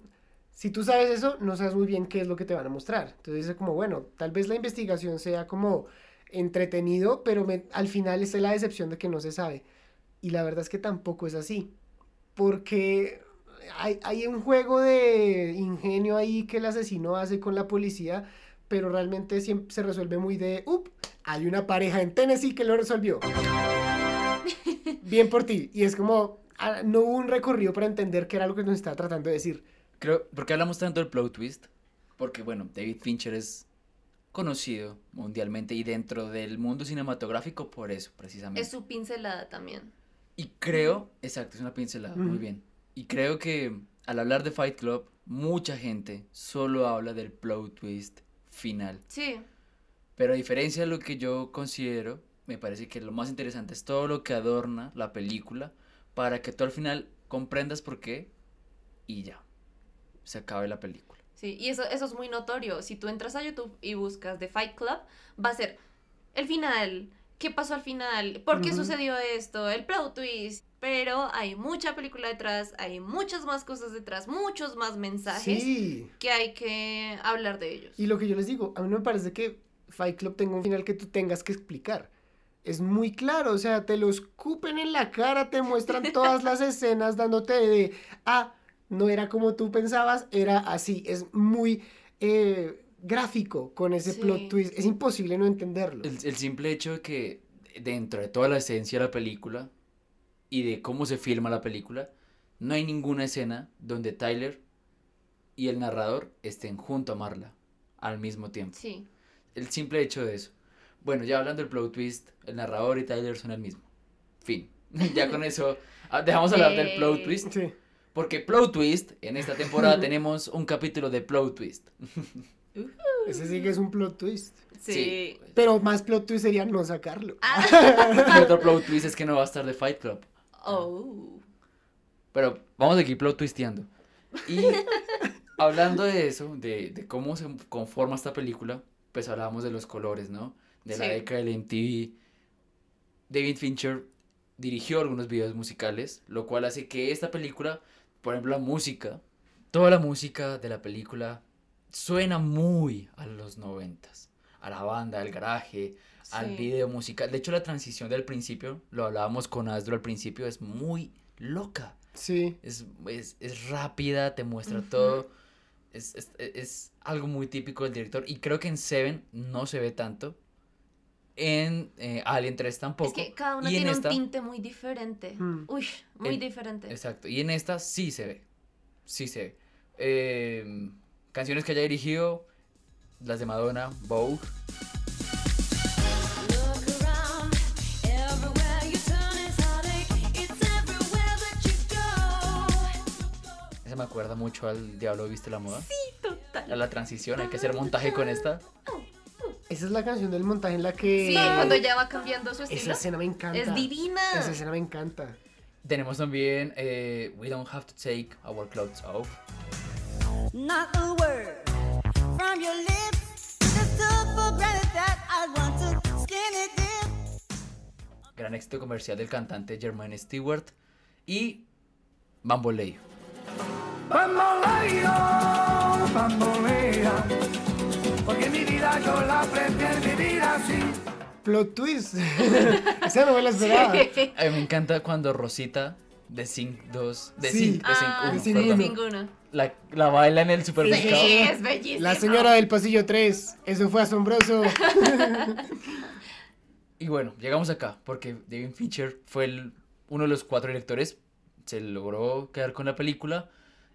si tú sabes eso, no sabes muy bien qué es lo que te van a mostrar. Entonces es como, bueno, tal vez la investigación sea como entretenido, pero me- al final es la decepción de que no se sabe. Y la verdad es que tampoco es así. Porque hay, hay un juego de ingenio ahí que el asesino hace con la policía, pero realmente siempre se resuelve muy de, up, hay una pareja en Tennessee que lo resolvió. [laughs] Bien por ti. Y es como, ah, no hubo un recorrido para entender qué era lo que nos estaba tratando de decir. Creo, ¿por qué hablamos tanto del plot twist? Porque, bueno, David Fincher es conocido mundialmente y dentro del mundo cinematográfico por eso, precisamente. Es su pincelada también. Y creo, exacto, es una pincelada, muy Ujú. bien. Y creo que al hablar de Fight Club, mucha gente solo habla del plot twist final. Sí, Pero a diferencia de lo que yo considero, me parece que lo más interesante es todo lo que adorna la película para que tú al final comprendas por qué y ya, se acabe la película. sí. Y eso, eso es muy notorio. Si tú entras a YouTube y buscas The Fight Club, va a ser el final. ¿Qué pasó al final? ¿Por qué sucedió esto? El plot twist. pero hay mucha película detrás, hay muchas más cosas detrás, muchos más mensajes Sí. que hay que hablar de ellos. Y lo que yo les digo, a mí no me parece que Fight Club tenga un final que tú tengas que explicar. Es muy claro, o sea, te lo escupen en la cara, te muestran todas las [laughs] escenas dándote de, ah, no era como tú pensabas, era así. Es muy eh, gráfico con ese Sí. plot twist. Es imposible no entenderlo. El, el simple hecho de que dentro de toda la esencia de la película y de cómo se filma la película, no hay ninguna escena donde Tyler y el narrador estén junto a Marla al mismo tiempo. Sí. El simple hecho de eso. Bueno, ya hablando del plot twist, el narrador y Tyler son el mismo. Fin. [laughs] ya con eso ah, dejamos hablar del plot Yay. twist. Sí. Porque plot twist, en esta temporada [laughs] tenemos un capítulo de plot twist. [laughs] Ese sí que es un plot twist. Sí. Pero más plot twist sería no sacarlo. Y otro plot twist es que no va a estar de Fight Club. Oh. Pero vamos aquí plot twisteando. Y hablando de eso, de, de cómo se conforma esta película, pues hablábamos de los colores, ¿no? De la década del MTV. David Fincher dirigió algunos videos musicales, lo cual hace que esta película, por ejemplo, la música, toda la música de la película suena muy a los noventas, a la banda, al garaje, al video musical. De hecho, la transición del principio, lo hablábamos con Asdro al principio, es muy loca. Sí. Es, es, es rápida, te muestra todo. Es, es, es algo muy típico del director. Y creo que en Seven no se ve tanto. En eh, Alien 3 tampoco. Es que cada uno y en tiene esta- un tinte muy diferente. Mm. Uy, muy en- diferente. Exacto. Y en esta sí se ve. Sí se ve. Eh, canciones que haya dirigido. Las de Madonna, Vogue. Esa me acuerda mucho al Diablo Viste la Moda. Sí, total. A la transición, hay que hacer montaje con esta. Esa es la canción del montaje en la que... Sí, cuando ella va cambiando su Esa estilo. escena me encanta. Es divina. Esa escena me encanta. Tenemos también eh, We Don't Have to Take Our Clothes Off. Not a word from your lips. Just took for granted that I want to skin it dip. Gran éxito comercial del cantante Jermaine Stewart. Y Bamboleo. Bamboleo, bambolea, porque mi vida yo la prefiero vivir así. Plot twist. [laughs] Esa no me la esperaba. A mí me encanta cuando Rosita de Sync 2, de Sí. Sync, de Sync Ah, 1, sí, perdón, ninguno. la, la baila en el supermercado. Sí, es bellísimo. La señora del pasillo 3. Eso fue asombroso. [laughs] Y bueno, llegamos acá, porque David Fincher fue el- uno de los cuatro directores, se logró quedar con la película,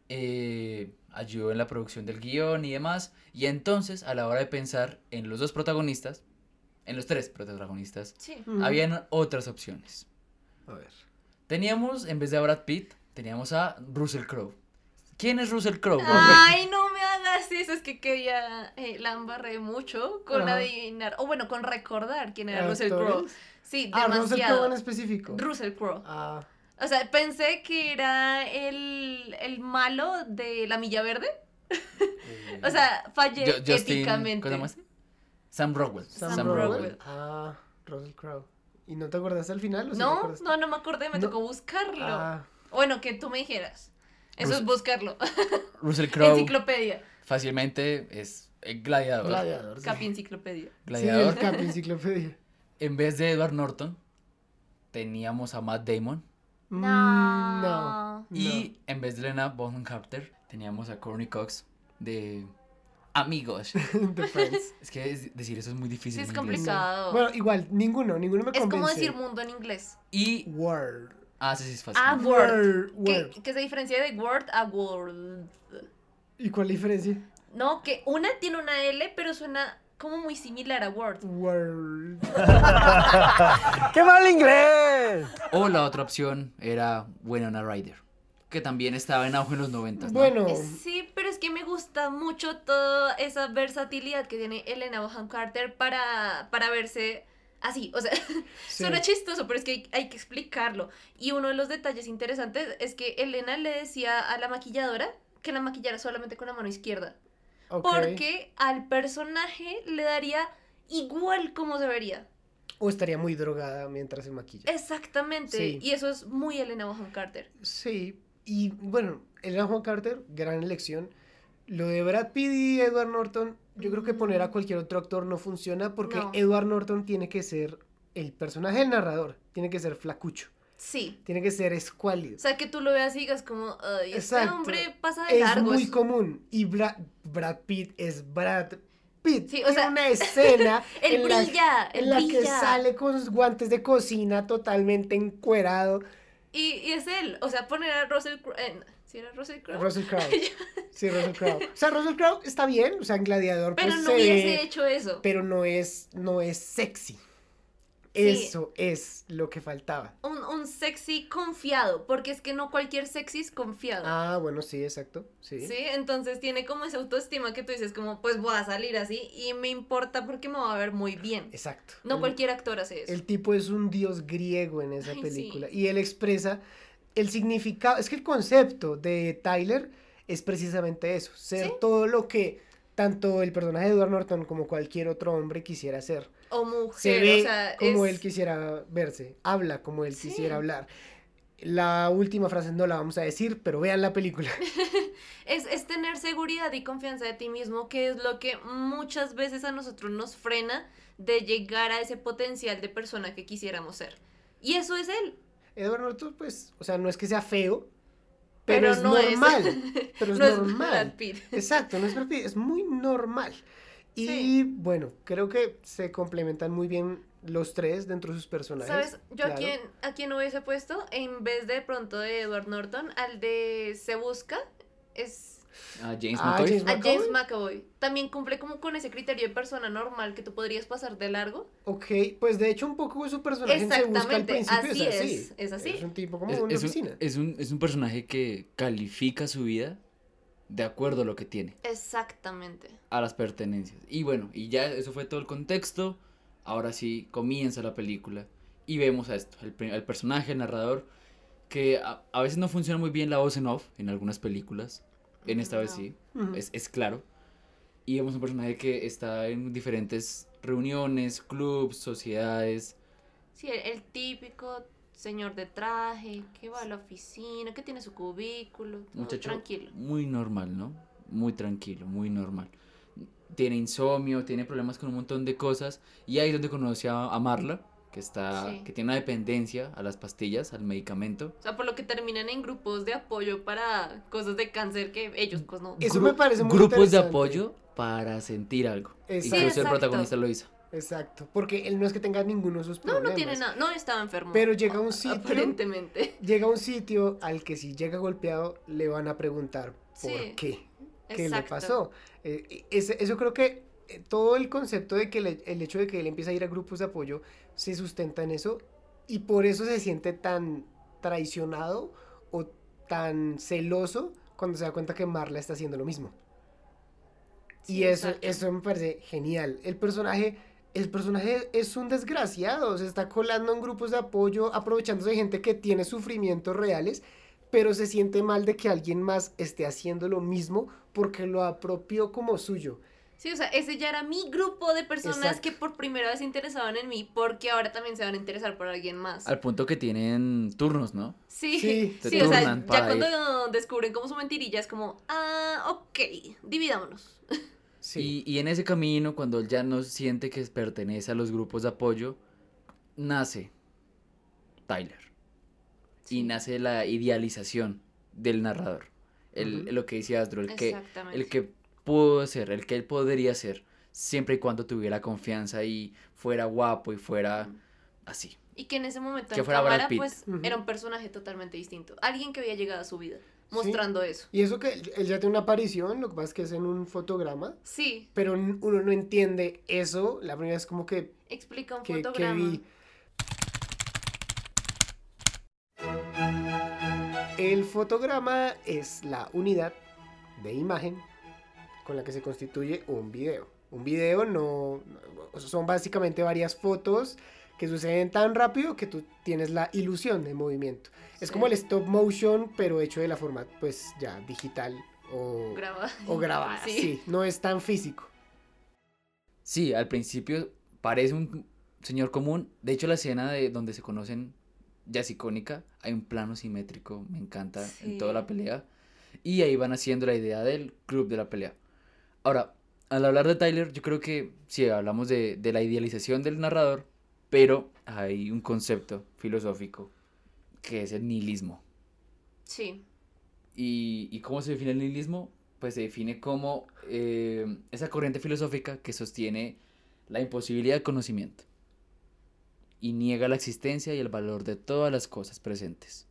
eh, ayudó en la producción del guion y demás, y entonces a la hora de pensar en los dos protagonistas, en los tres protagonistas, Sí. Habían otras opciones. A ver. Teníamos, en vez de a Brad Pitt, teníamos a Russell Crowe. ¿Quién es Russell Crowe? Ay, [laughs] no me hagas eso, es que quería, eh, la embarré mucho con Ajá. adivinar, o bueno, con recordar quién era Russell Crowe. Sí, Ah, Russell demasiado. Crowe en específico. Russell Crowe. Ah, O sea, pensé que era el, el malo de La Milla Verde. [laughs] o sea, fallé Justin, éticamente. ¿cómo se llama? Sam Rockwell. Sam, Sam Rockwell. Rockwell. Ah, Russell Crowe. ¿Y no te acordaste al final? o sí No, no, no me acordé, me No. tocó buscarlo. Ah, Bueno, que tú me dijeras. Eso es buscarlo. [laughs] Russell [laughs] Crowe Enciclopedia. fácilmente es el gladiador. gladiador. sí. Capi Enciclopedia. Sí, gladiador. el Capi Enciclopedia. En vez de Edward Norton, teníamos a Matt Damon. No. No. Y en vez de Lena Bonham Carter, teníamos a Courtney Cox de Amigos. [laughs] The Friends. Es que es- decir eso es muy difícil. Sí, es en inglés. complicado. Bueno, igual, ninguno, ninguno me es convence. como decir mundo en inglés. Y. Word. Ah, sí, sí, es fácil. Ah, Word. Word. Que, se diferencia de Word a Word. ¿Y cuál es la diferencia? No, que una tiene una L, pero suena como muy similar a Word. Word. [laughs] ¡Qué mal inglés! O la otra opción era Winona Ryder, que también estaba en auge en los 90. ¿no? Bueno, Eh, Sí, pero es que me gusta mucho toda esa versatilidad que tiene Elena Bonham Carter para, para verse así. O sea, [laughs] Sí. suena chistoso, pero es que hay, hay que explicarlo. Y uno de los detalles interesantes es que Elena le decía a la maquilladora que la maquillara solamente con la mano izquierda. Porque al personaje le daría igual como se vería. O estaría muy drogada mientras se maquilla. Exactamente. Sí. Y eso es muy Elena Bonham Carter. Sí, y bueno, Elena Juan Carter, gran elección. Lo de Brad Pitt y Edward Norton, yo creo que poner a cualquier otro actor no funciona porque No. Edward Norton tiene que ser el personaje del narrador, tiene que ser flacucho, Sí. tiene que ser escuálido. O sea, que tú lo veas y digas como, ay, este hombre pasa de Es largo. muy es- común. Y Brad, Brad Pitt es Brad Pitt. Sí, o sea, una escena [laughs] en la- que sale con sus guantes de cocina totalmente encuerado. Y, y es él. O sea, poner a Russell Crowe. eh, ¿Sí era Russell Crowe? Russell [laughs] Crowe. Sí, Russell Crowe. O sea, Russell Crowe está bien, o sea, en Gladiador Pero pues no se hubiese ve, hecho eso. pero no es no es sexy. Sí. Eso es lo que faltaba. Un, un sexy confiado. Porque es que no cualquier sexy es confiado. Ah, bueno, sí, exacto. Sí. Sí, entonces tiene como esa autoestima que tú dices como, pues voy a salir así y me importa porque me va a ver muy bien. Exacto. No El- cualquier actor hace eso. El tipo es un dios griego en esa Ay, película. sí. Y él expresa el significado. Es que el concepto de Tyler es precisamente eso: ser ¿Sí? todo lo que tanto el personaje de Edward Norton como cualquier otro hombre quisiera ser. O mujer, Se ve o sea, como es- él quisiera verse, habla como él Sí. quisiera hablar. La última frase no la vamos a decir, pero vean la película. [laughs] es, es tener seguridad y confianza de ti mismo, que es lo que muchas veces a nosotros nos frena de llegar a ese potencial de persona que quisiéramos ser. Y eso es él. Edward Norton, pues, o sea, no es que sea feo, pero, Pero es no es- normal. [laughs] pero es no es normal. Brad Pitt. Exacto, no es Brad Pitt, es muy normal. Y bueno, creo que se complementan muy bien los tres dentro de sus personajes. ¿Sabes? Yo a, quién, a quién hubiese puesto, en vez de pronto de Edward Norton, al de Se Busca, es A James Ah, McAvoy. James a McAvoy. James McAvoy. También cumple como con ese criterio de persona normal que tú podrías pasar de largo. Ok, pues de hecho un poco su personaje se busca al Exactamente, principio así es así. es, es así. Es un tipo como Es, una es un, oficina. es un- es un personaje que califica su vida de acuerdo a lo que tiene, Exactamente. a las pertenencias. Y bueno, y ya eso fue todo el contexto. Ahora sí comienza la película y vemos a esto, el, el personaje, el narrador, que a, a veces no funciona muy bien la voz en off en algunas películas. En esta vez sí, es, es claro. Y vemos un personaje que está en diferentes reuniones, clubs, sociedades. Sí, el, el típico señor de traje que va a la oficina, que tiene su cubículo, todo muchacho tranquilo. muy normal, ¿no? Muy tranquilo, muy normal. Tiene insomnio, tiene problemas con un montón de cosas y ahí es donde conoce a, Marla, que está Sí. que tiene una dependencia a las pastillas, al medicamento. O sea, por lo que terminan en grupos de apoyo para cosas de cáncer que ellos pues no. Eso me parece muy Grupos de apoyo para sentir algo. Exacto. Incluso el exacto. protagonista lo hizo. Exacto, porque él no es que tenga ninguno de sus No, problemas. no tiene nada, no estaba enfermo. Pero llega a un sitio- Aparentemente. [laughs] Llega a un sitio al que si llega golpeado le van a preguntar por Sí, qué. ¿Qué le pasó? Eh, ese- eso creo que eh, todo el concepto de que le- el hecho de que él empieza a ir a grupos de apoyo se sustenta en eso y por eso se siente tan traicionado o tan celoso cuando se da cuenta que Marla está haciendo lo mismo. Sí, y eso, exacto. eso me parece genial. El personaje, el personaje es un desgraciado, se está colando en grupos de apoyo, aprovechándose de gente que tiene sufrimientos reales, pero se siente mal de que alguien más esté haciendo lo mismo porque lo apropió como suyo. Sí, o sea, ese ya era mi grupo de personas Exacto. que por primera vez se interesaban en mí porque ahora también se van a interesar por alguien más. Al punto que tienen turnos, ¿no? Sí, Sí. sí, o sea, ya cuando descubren como su mentirilla es como, ah, ok, dividámonos. [laughs] Sí. Y, y en ese camino, cuando él ya no siente que pertenece a los grupos de apoyo, nace Tyler. Y nace la idealización del narrador. El. Lo que decía Astro, el que, el que pudo ser, el que él podría ser, siempre y cuando tuviera confianza y fuera guapo y fuera así. Y que en ese momento Que en fuera cámara, pues, era un personaje totalmente distinto. Alguien que había llegado a su vida, mostrando eso. Y eso que él él ya tiene una aparición, lo que pasa es que es en un fotograma, Sí, pero uno no entiende eso. La primera vez como que, explica un que, que fotograma. vi. El fotograma es la unidad de imagen con la que se constituye un video. Un video no- son básicamente varias fotos que suceden tan rápido que tú tienes la ilusión de movimiento. Es como el stop motion, pero hecho de la forma pues ya digital o, Grabada. o grabada. [laughs] Sí. Sí, no es tan físico. Sí, al principio parece un, señor común. De hecho, la escena de donde se conocen ya es icónica. Hay un plano simétrico, me encanta, en toda la pelea. Y ahí van haciendo la idea del club de la pelea. Ahora, al hablar de Tyler, yo creo que sí, hablamos de, de la idealización del narrador, pero hay un concepto filosófico que es el nihilismo. Sí. ¿Y, y cómo se define el nihilismo? Pues se define como eh, esa corriente filosófica que sostiene la imposibilidad del conocimiento y niega la existencia y el valor de todas las cosas presentes.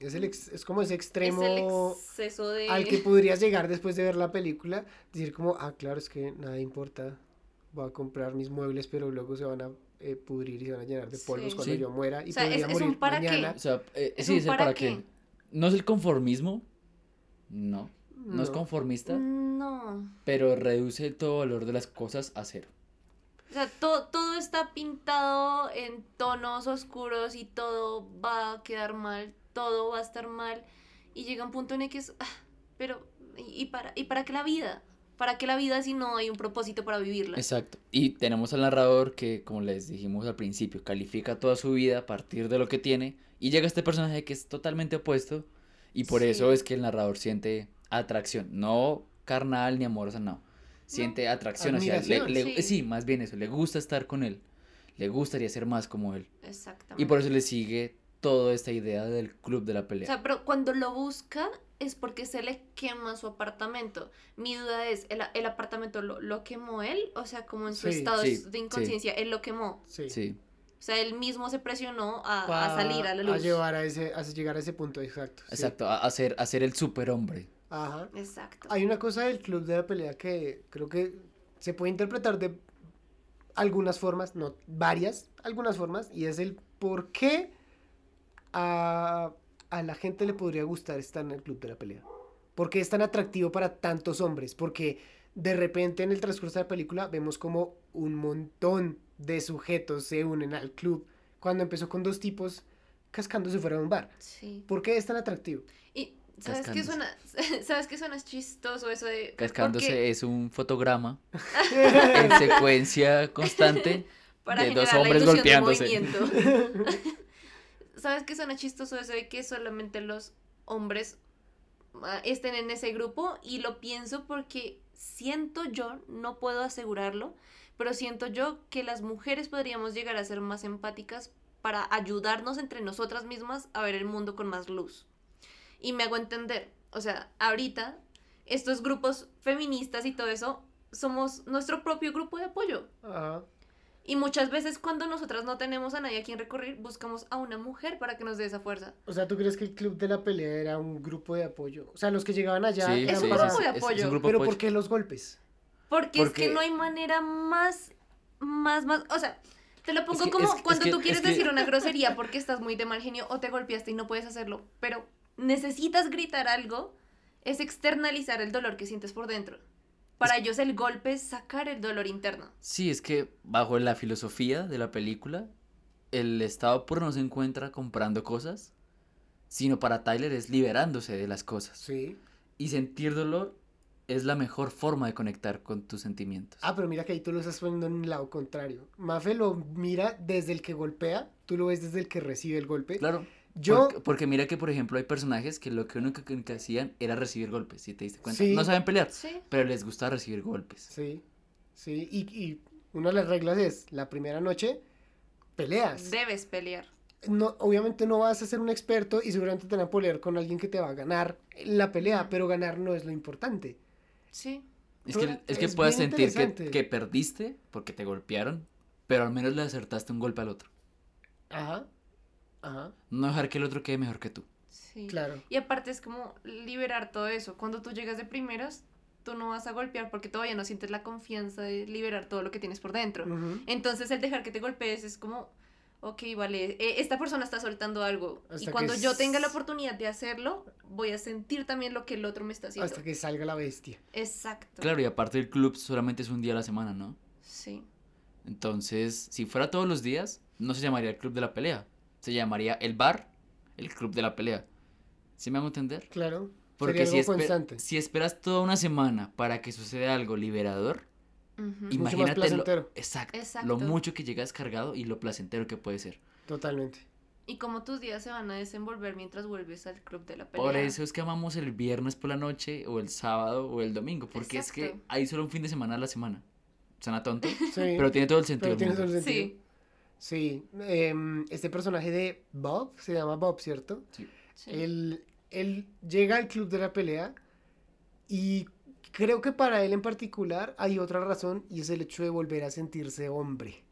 Es, el ex- es como ese Es extremo el exceso de... al que podrías llegar después de ver la película. Decir como, ah, claro, es que nada importa. Voy a comprar mis muebles, pero luego se van a eh, pudrir y se van a llenar de polvos Sí. cuando Sí. yo muera. Y O sea, podría es- es un morir para qué. mañana. O sea, eh, Es sí, un es el para para qué. qué. No es el conformismo, no, no, es conformista, No. pero reduce todo valor de las cosas a cero. O sea, to- todo está pintado en tonos oscuros y todo va a quedar mal, todo va a estar mal. Y llega un punto en el que es, ah, pero, ¿y, y para, ¿y para qué la vida? ¿Para qué la vida si no hay un propósito para vivirla? Exacto. Y tenemos al narrador que, como les dijimos al principio, califica toda su vida a partir de lo que tiene. Y llega este personaje que es totalmente opuesto. Y por Sí. eso es que el narrador siente atracción. No carnal ni amorosa, no. Siente atracción hacia él. Le- Admiración. le- Sí. sí, más bien eso. Le gusta estar con él. Le gustaría ser más como él. Exactamente. Y por eso le sigue toda esta idea del club de la O pelea. sea, pero cuando lo busca es porque se le quema su apartamento. Mi duda es, ¿el, el apartamento lo, lo quemó él? O sea, como en su Sí, estado sí, de inconsciencia, él lo quemó. Sí. sí. O sea, él mismo se presionó a, a Pa- salir a la luz. A llevar a ese, a llegar a ese punto, exacto. sí. Exacto. A, a ser, a ser el superhombre. Ajá. Exacto. Hay una cosa del club de la pelea que creo que se puede interpretar de algunas formas, no varias, algunas formas, y es el por qué a, a la gente le podría gustar estar en el club de la pelea. ¿Por qué es tan atractivo para tantos hombres? Porque de repente en el transcurso de la película vemos como un montón de sujetos se unen al club cuando empezó con dos tipos cascándose fuera de un bar. Sí. ¿Por qué es tan atractivo? Y ¿sabes qué suena? [laughs] ¿Sabes qué suena chistoso eso de Cascándose porque es un fotograma [laughs] en secuencia constante para de dos hombres de golpeándose. movimiento. [laughs] ¿Sabes qué suena chistoso eso de que solamente los hombres ah, estén en ese grupo? Y lo pienso porque siento yo, no puedo asegurarlo, pero siento yo que las mujeres podríamos llegar a ser más empáticas para ayudarnos entre nosotras mismas a ver el mundo con más luz. Y me hago entender, o sea, ahorita estos grupos feministas y todo eso somos nuestro propio grupo de apoyo. Ajá. Y muchas veces cuando nosotras no tenemos a nadie a quien recurrir, buscamos a una mujer para que nos dé esa fuerza. O sea, ¿tú crees que el club de la pelea era un grupo de apoyo? O sea, los que llegaban allá Sí, eran Es un para- grupo de es- es un apoyo. grupo de Pero apoyo. ¿por qué los golpes? Porque, es que no hay manera más, más, más, o sea, te lo pongo que- como es es cuando que- tú es quieres que- decir una grosería porque estás muy de mal genio o te golpeaste y no puedes hacerlo, pero necesitas gritar algo, es externalizar el dolor que sientes por dentro. Para ellos el golpe es sacar el dolor interno. Sí, es que bajo la filosofía de la película, el estado puro no se encuentra comprando cosas, sino para Tyler es liberándose de las cosas. Sí. Y sentir dolor es la mejor forma de conectar con tus sentimientos. Ah, pero mira que ahí tú lo estás poniendo en el lado contrario. Mafe lo mira desde el que golpea, tú lo ves desde el que recibe el golpe. Claro. Yo, Porque, porque mira que, por ejemplo, hay personajes que lo que único que, que hacían era recibir golpes, si te diste cuenta. Sí. No saben pelear, Sí. pero les gusta recibir golpes. sí, sí, y, y una de las reglas es, la primera noche, peleas. Debes pelear. No, obviamente no vas a ser un experto y seguramente te van a pelear con alguien que te va a ganar la pelea, pero ganar no es lo importante. Sí. Es que, es que es puedes sentir que, que perdiste porque te golpearon, pero al menos le acertaste un golpe al otro. Ajá, ajá, No dejar que el otro quede mejor que tú. Sí. claro. Y aparte es como liberar todo eso. Cuando tú llegas de primeras, tú no vas a golpear porque todavía no sientes la confianza de liberar todo lo que tienes por dentro. Entonces el dejar que te golpees es como, ok, vale, eh, esta persona está soltando algo. Hasta y cuando yo tenga la oportunidad de hacerlo, voy a sentir también lo que el otro me está haciendo. Hasta que salga la bestia. Exacto. Claro, y aparte el club solamente es un día a la semana, ¿no? Sí. Entonces, si fuera todos los días, no se llamaría el club de la pelea. Se llamaría el bar, el club de la pelea. ¿Sí me hago entender? Claro. Porque Sería si, algo espe- constante. si esperas toda una semana para que suceda algo liberador, más Imagínate lo, placentero. exacto, Exacto. lo mucho que llegas cargado y lo placentero que puede ser. Totalmente. Y cómo tus días se van a desenvolver mientras vuelves al club de la pelea. Por eso es que amamos el viernes por la noche o el sábado o el domingo, porque es que hay solo un fin de semana a la semana. Suena tonto, Sí. pero tiene todo el sentido. Pero del tiene todo mundo. el sentido. Sí. Em, este personaje de Bob, se llama Bob, ¿cierto? Sí. Él, él llega al club de la pelea y creo que para él en particular hay otra razón y es el hecho de volver a sentirse hombre.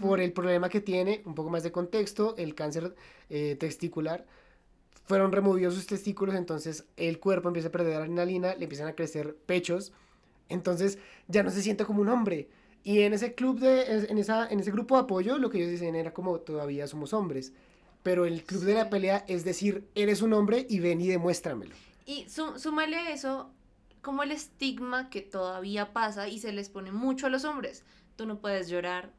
Por el problema que tiene, un poco más de contexto, el cáncer eh, testicular. Fueron removidos sus testículos, entonces el cuerpo empieza a perder adrenalina, le empiezan a crecer pechos, entonces ya no se siente como un hombre. Y en ese club de, en, esa, en ese grupo de apoyo, lo que ellos dicen era como todavía somos hombres. Pero el club de la pelea es decir, eres un hombre y ven y demuéstramelo. Y sú- súmale a eso como el estigma que todavía pasa y se les pone mucho a los hombres. Tú no puedes llorar,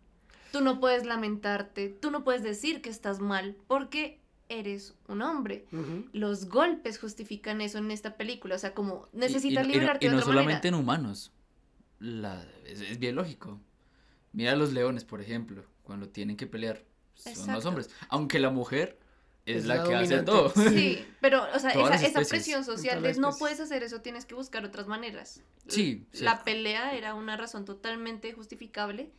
tú no puedes lamentarte, tú no puedes decir que estás mal porque eres un hombre. Los golpes justifican eso en esta película, o sea, como Y- y- necesitas y no- liberarte y de no, otra solamente manera. en humanos. La, es, es biológico. Mira a los leones, por ejemplo, cuando tienen que pelear. Son los Exacto. hombres. Aunque la mujer es, Es la, la que hace dominante. todo. Sí, pero, o sea, esa, esa presión social las no puedes hacer eso, tienes que buscar otras maneras. Sí, La sí. pelea era una razón totalmente justificable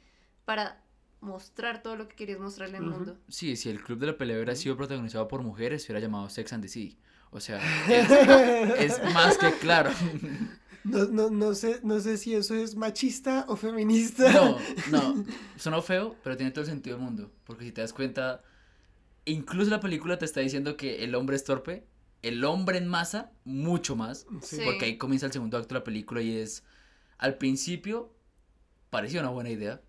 para mostrar todo lo que querías mostrarle al Ujú. mundo. Sí, si el club de la pelea hubiera sido protagonizado por mujeres, se hubiera llamado Sex and the City. O sea, [laughs] es, es más que claro. [laughs] No, no, no, sé, no sé si eso es machista o feminista. No, [laughs] no, sonó feo, pero tiene todo el sentido del mundo. Porque si te das cuenta, incluso la película te está diciendo que el hombre es torpe, el hombre en masa, mucho más. Sí. Porque ahí comienza el segundo acto de la película y es, al principio, parecía una buena idea.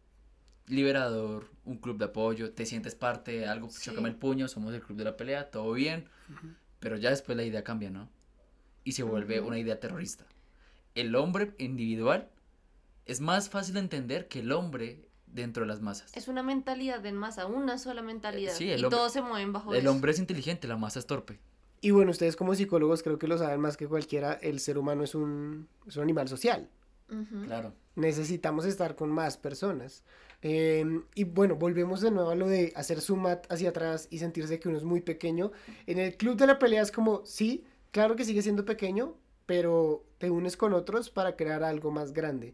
Liberador, un club de apoyo, te sientes parte de algo, Sí. chócame el puño, somos el club de la pelea, todo bien. Pero ya después la idea cambia, ¿no? Y se vuelve una idea terrorista. El hombre individual es más fácil de entender que el hombre dentro de las masas. Es una mentalidad en masa, una sola mentalidad. sí, el y hombre- todos se mueven bajo El eso. hombre es inteligente, la masa es torpe. Y bueno, ustedes como psicólogos creo que lo saben más que cualquiera, el ser humano es un, es un animal social. Claro. Necesitamos estar con más personas. Eh, y bueno, volvemos de nuevo a lo de hacer out hacia atrás y sentirse que uno es muy pequeño. En el club de la pelea es como, sí, claro que sigue siendo pequeño, pero te unes con otros para crear algo más grande.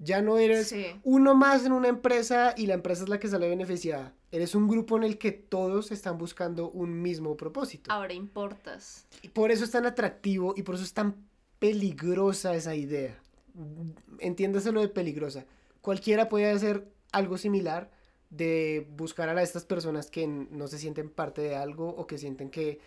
Ya no eres Sí. uno más en una empresa y la empresa es la que sale beneficiada. Eres un grupo en el que todos están buscando un mismo propósito. Ahora importas. Y por eso es tan atractivo y por eso es tan peligrosa esa idea. Entiéndase lo de peligrosa. Cualquiera puede hacer algo similar de buscar a estas personas que no se sienten parte de algo o que sienten que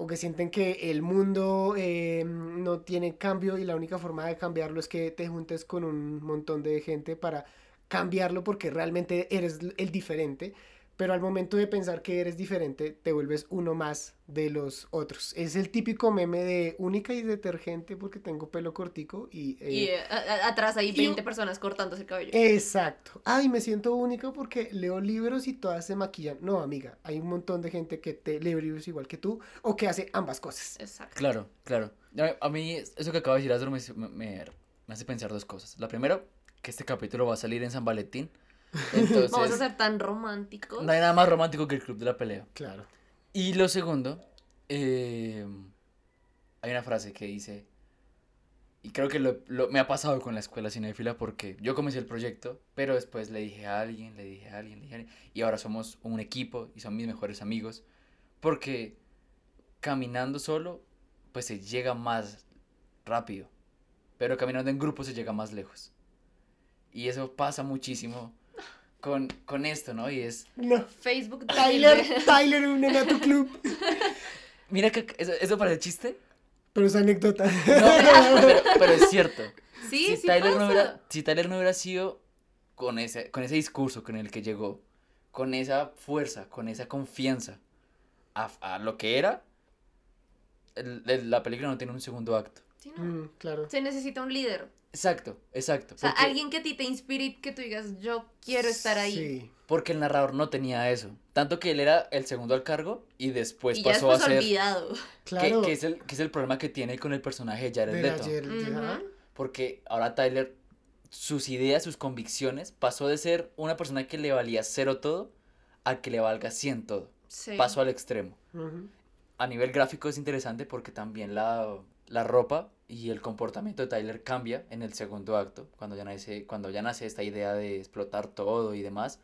o que sienten que el mundo eh, no tiene cambio y la única forma de cambiarlo es que te juntes con un montón de gente para cambiarlo porque realmente eres el diferente, pero al momento de pensar que eres diferente te vuelves uno más de los otros. Es el típico meme de única y detergente porque tengo pelo cortico y... eh, Y eh, a- a- atrás hay y- 20 personas cortándose el cabello. Exacto. Ay, me siento único porque leo libros y todas se maquillan. No, amiga, hay un montón de gente que te lee libros igual que tú o que hace ambas cosas. Exacto. Claro, claro. A, mí eso que acaba de decir Astro me, me- me hace pensar dos cosas. La primera, que este capítulo va a salir en San Valentín. Entonces, Vamos a ser tan románticos. no hay nada más romántico que el club de la pelea. Claro. Y lo segundo, eh, hay una frase que dice, y creo que lo, lo- me ha pasado con la escuela cinéfila porque yo comencé el proyecto, pero después le dije a alguien, le dije a alguien, le dije a alguien, y ahora somos un equipo y son mis mejores amigos, porque caminando solo, pues se llega más rápido, pero caminando en grupo se llega más lejos. Y eso pasa muchísimo con, con esto, ¿no? Y es... No. Facebook Tyler. Tyler, unen a tu club. [laughs] Mira que eso, eso parece chiste, Pero es anécdota. No, pero, pero es cierto. Sí, si sí Tyler No hubiera, si Tyler no hubiera sido con ese, con ese discurso con el que llegó, con esa fuerza, con esa confianza a, a lo que era, el- el- la película no tiene un segundo acto. Sí, no. Mm, claro. Se necesita un líder. Exacto, exacto. O sea, porque, alguien que a ti te inspire y que tú digas, yo quiero estar ahí. Sí. porque el narrador no tenía eso. Tanto que él era el segundo al cargo y después y ya pasó después a ser... olvidado. Que, Claro. que es el, que es el problema que tiene con el personaje de Jared de Leto. Porque ahora Tyler sus ideas, sus convicciones, pasó de ser una persona que le valía cero todo a que le valga 100 todo. Sí. Pasó al extremo. A nivel gráfico es interesante porque también la, la ropa y el comportamiento de Tyler cambia en el segundo acto, cuando ya nace, cuando ya nace esta idea de explotar todo y demás.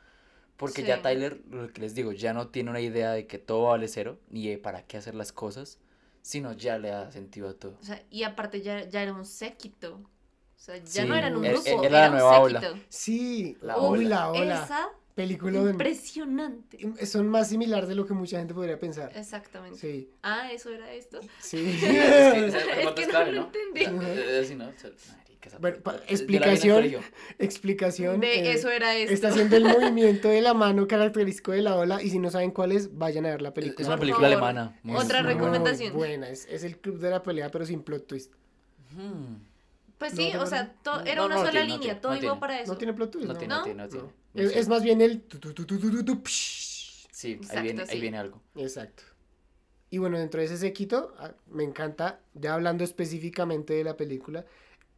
Porque ya Sí. Tyler, lo que les digo, ya no tiene una idea de que todo vale cero, ni de para qué hacer las cosas, sino ya le da sentido a todo. O sea, y aparte ya, ya era un séquito. O sea, ya Sí, no eran un grupo, era la era, nueva un ola. séquito. Sí, La uy, ola. la ola. Esa, Película de... impresionante. Son más similares de lo que mucha gente podría pensar. Exactamente. Sí. Ah, ¿eso era esto? Sí. [laughs] Es que esa Es parte que es no lo ¿no? entendí. Sí, Bueno, explicación, explicación. De eh, eso era esto. Está haciendo el [laughs] movimiento de la mano característico de la ola y si no saben cuál es, vayan a ver la película. Es una película alemana. muy- Otra muy recomendación. buena, es, es el club de la pelea pero sin plot twist. Hmm. Pues sí, ¿te o sea, era no, una no sola tiene, no línea, tiene, todo no iba tiene. para eso. No tiene plot twist, No ¿no? tiene, no ¿No? tiene, Es, es más bien el... tu, tu, tu, tu, tu, tu, tu, psh. Sí, ahí Exacto, viene, ahí sí. viene algo. Exacto. Y bueno, dentro de ese séquito, ah, me encanta, ya hablando específicamente de la película,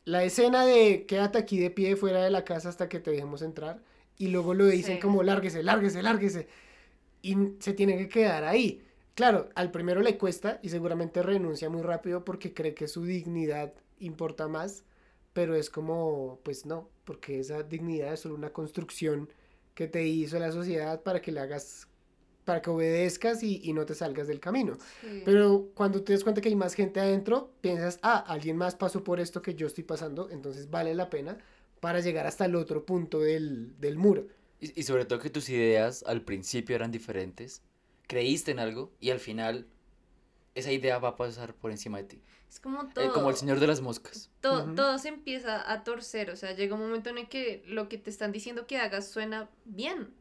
la escena de quédate aquí de pie fuera de la casa hasta que te dejemos entrar, y luego lo dicen Sí. como lárguese, lárguese, lárguese, y se tiene que quedar ahí. Claro, al primero le cuesta y seguramente renuncia muy rápido porque cree que su dignidad importa más, pero es como, pues no, porque esa dignidad es solo una construcción que te hizo la sociedad para que le hagas, para que obedezcas y, y no te salgas del camino. Sí. Pero cuando te das cuenta que hay más gente adentro, piensas, ah, alguien más pasó por esto que yo estoy pasando, entonces vale la pena para llegar hasta el otro punto del, del muro. Y, y sobre todo que tus ideas al principio eran diferentes, creíste en algo y al final esa idea va a pasar por encima de ti. Es como Eh, todo. como el señor de las moscas. to-. Todo se empieza a torcer, o sea, llega un momento en el que lo que te están diciendo que hagas suena bien.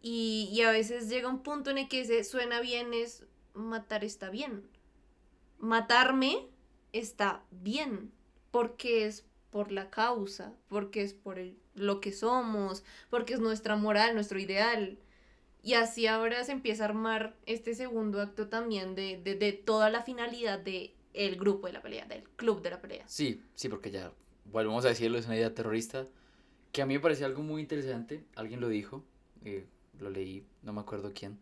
Y, y a veces llega un punto en el que ese suena bien es matar está bien. Matarme está bien, porque es por la causa, porque es por el- lo que somos, porque es nuestra moral, nuestro ideal. Y así ahora se empieza a armar este segundo acto también de, de, de toda la finalidad de el grupo de la pelea, del club de la pelea. Sí, sí, porque ya, volvemos a decirlo, es una idea terrorista, que a mí me parece algo muy interesante, alguien lo dijo, eh, lo leí, no me acuerdo quién,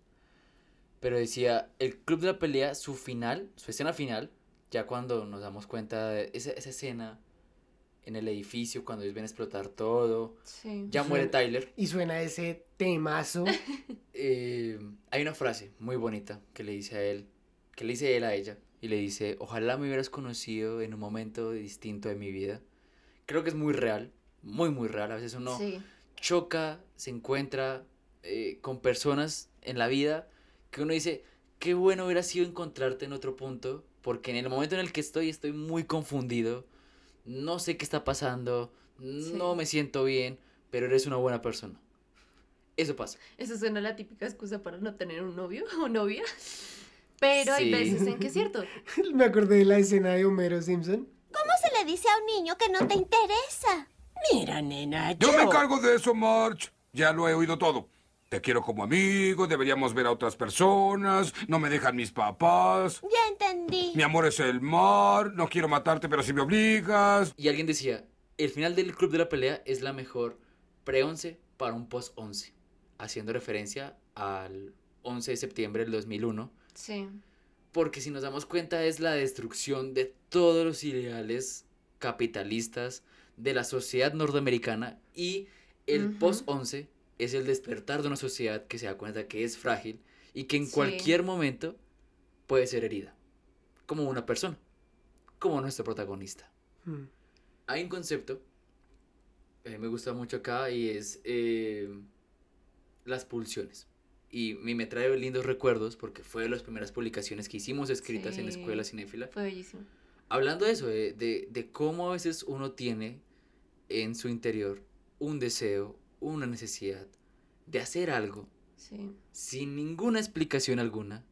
pero decía, el club de la pelea, su final, su escena final, ya cuando nos damos cuenta de esa, esa escena en el edificio, cuando ellos ven explotar todo, Sí. ya muere Tyler, Y suena ese temazo. [laughs] eh, hay una frase muy bonita que le dice a él, que le dice él a ella, y le dice, ojalá me hubieras conocido en un momento distinto de mi vida. Creo que es muy real, muy, muy real. A veces uno Sí. choca, se encuentra eh, con personas en la vida que uno dice, qué bueno hubiera sido encontrarte en otro punto, porque en el momento en el que estoy estoy muy confundido, no sé qué está pasando, no Sí. me siento bien, pero eres una buena persona. Eso pasa. Eso suena la típica excusa para no tener un novio [laughs] o novia. Pero hay veces en que es cierto. [laughs] Me acordé de la escena de Homero Simpson. ¿Cómo se le dice a un niño que no te interesa? Mira, nena, Yo me encargo de eso, March. Ya lo he oído todo. Te quiero como amigo, deberíamos ver a otras personas, no me dejan mis papás. Ya entendí. Mi amor es el mar, no quiero matarte, pero si me obligas. Y alguien decía, el final del club de la pelea es la mejor pre-11 para un post-11, haciendo referencia al 11 de septiembre del 2001, Sí. porque si nos damos cuenta es la destrucción de todos los ideales capitalistas de la sociedad norteamericana y el Ujú. post-11 es el despertar de una sociedad que se da cuenta que es frágil y que en Sí. cualquier momento puede ser herida, como una persona, como nuestro protagonista. Hmm. Hay un concepto que a mí me gusta mucho acá y es eh, las pulsiones. Y me, me trae lindos recuerdos porque fue de las primeras publicaciones que hicimos escritas en Sí. Escuela Cinéfila. Fue bellísimo. Hablando de eso, de, de, de cómo a veces uno tiene en su interior un deseo, una necesidad de hacer algo Sí. sin ninguna explicación alguna,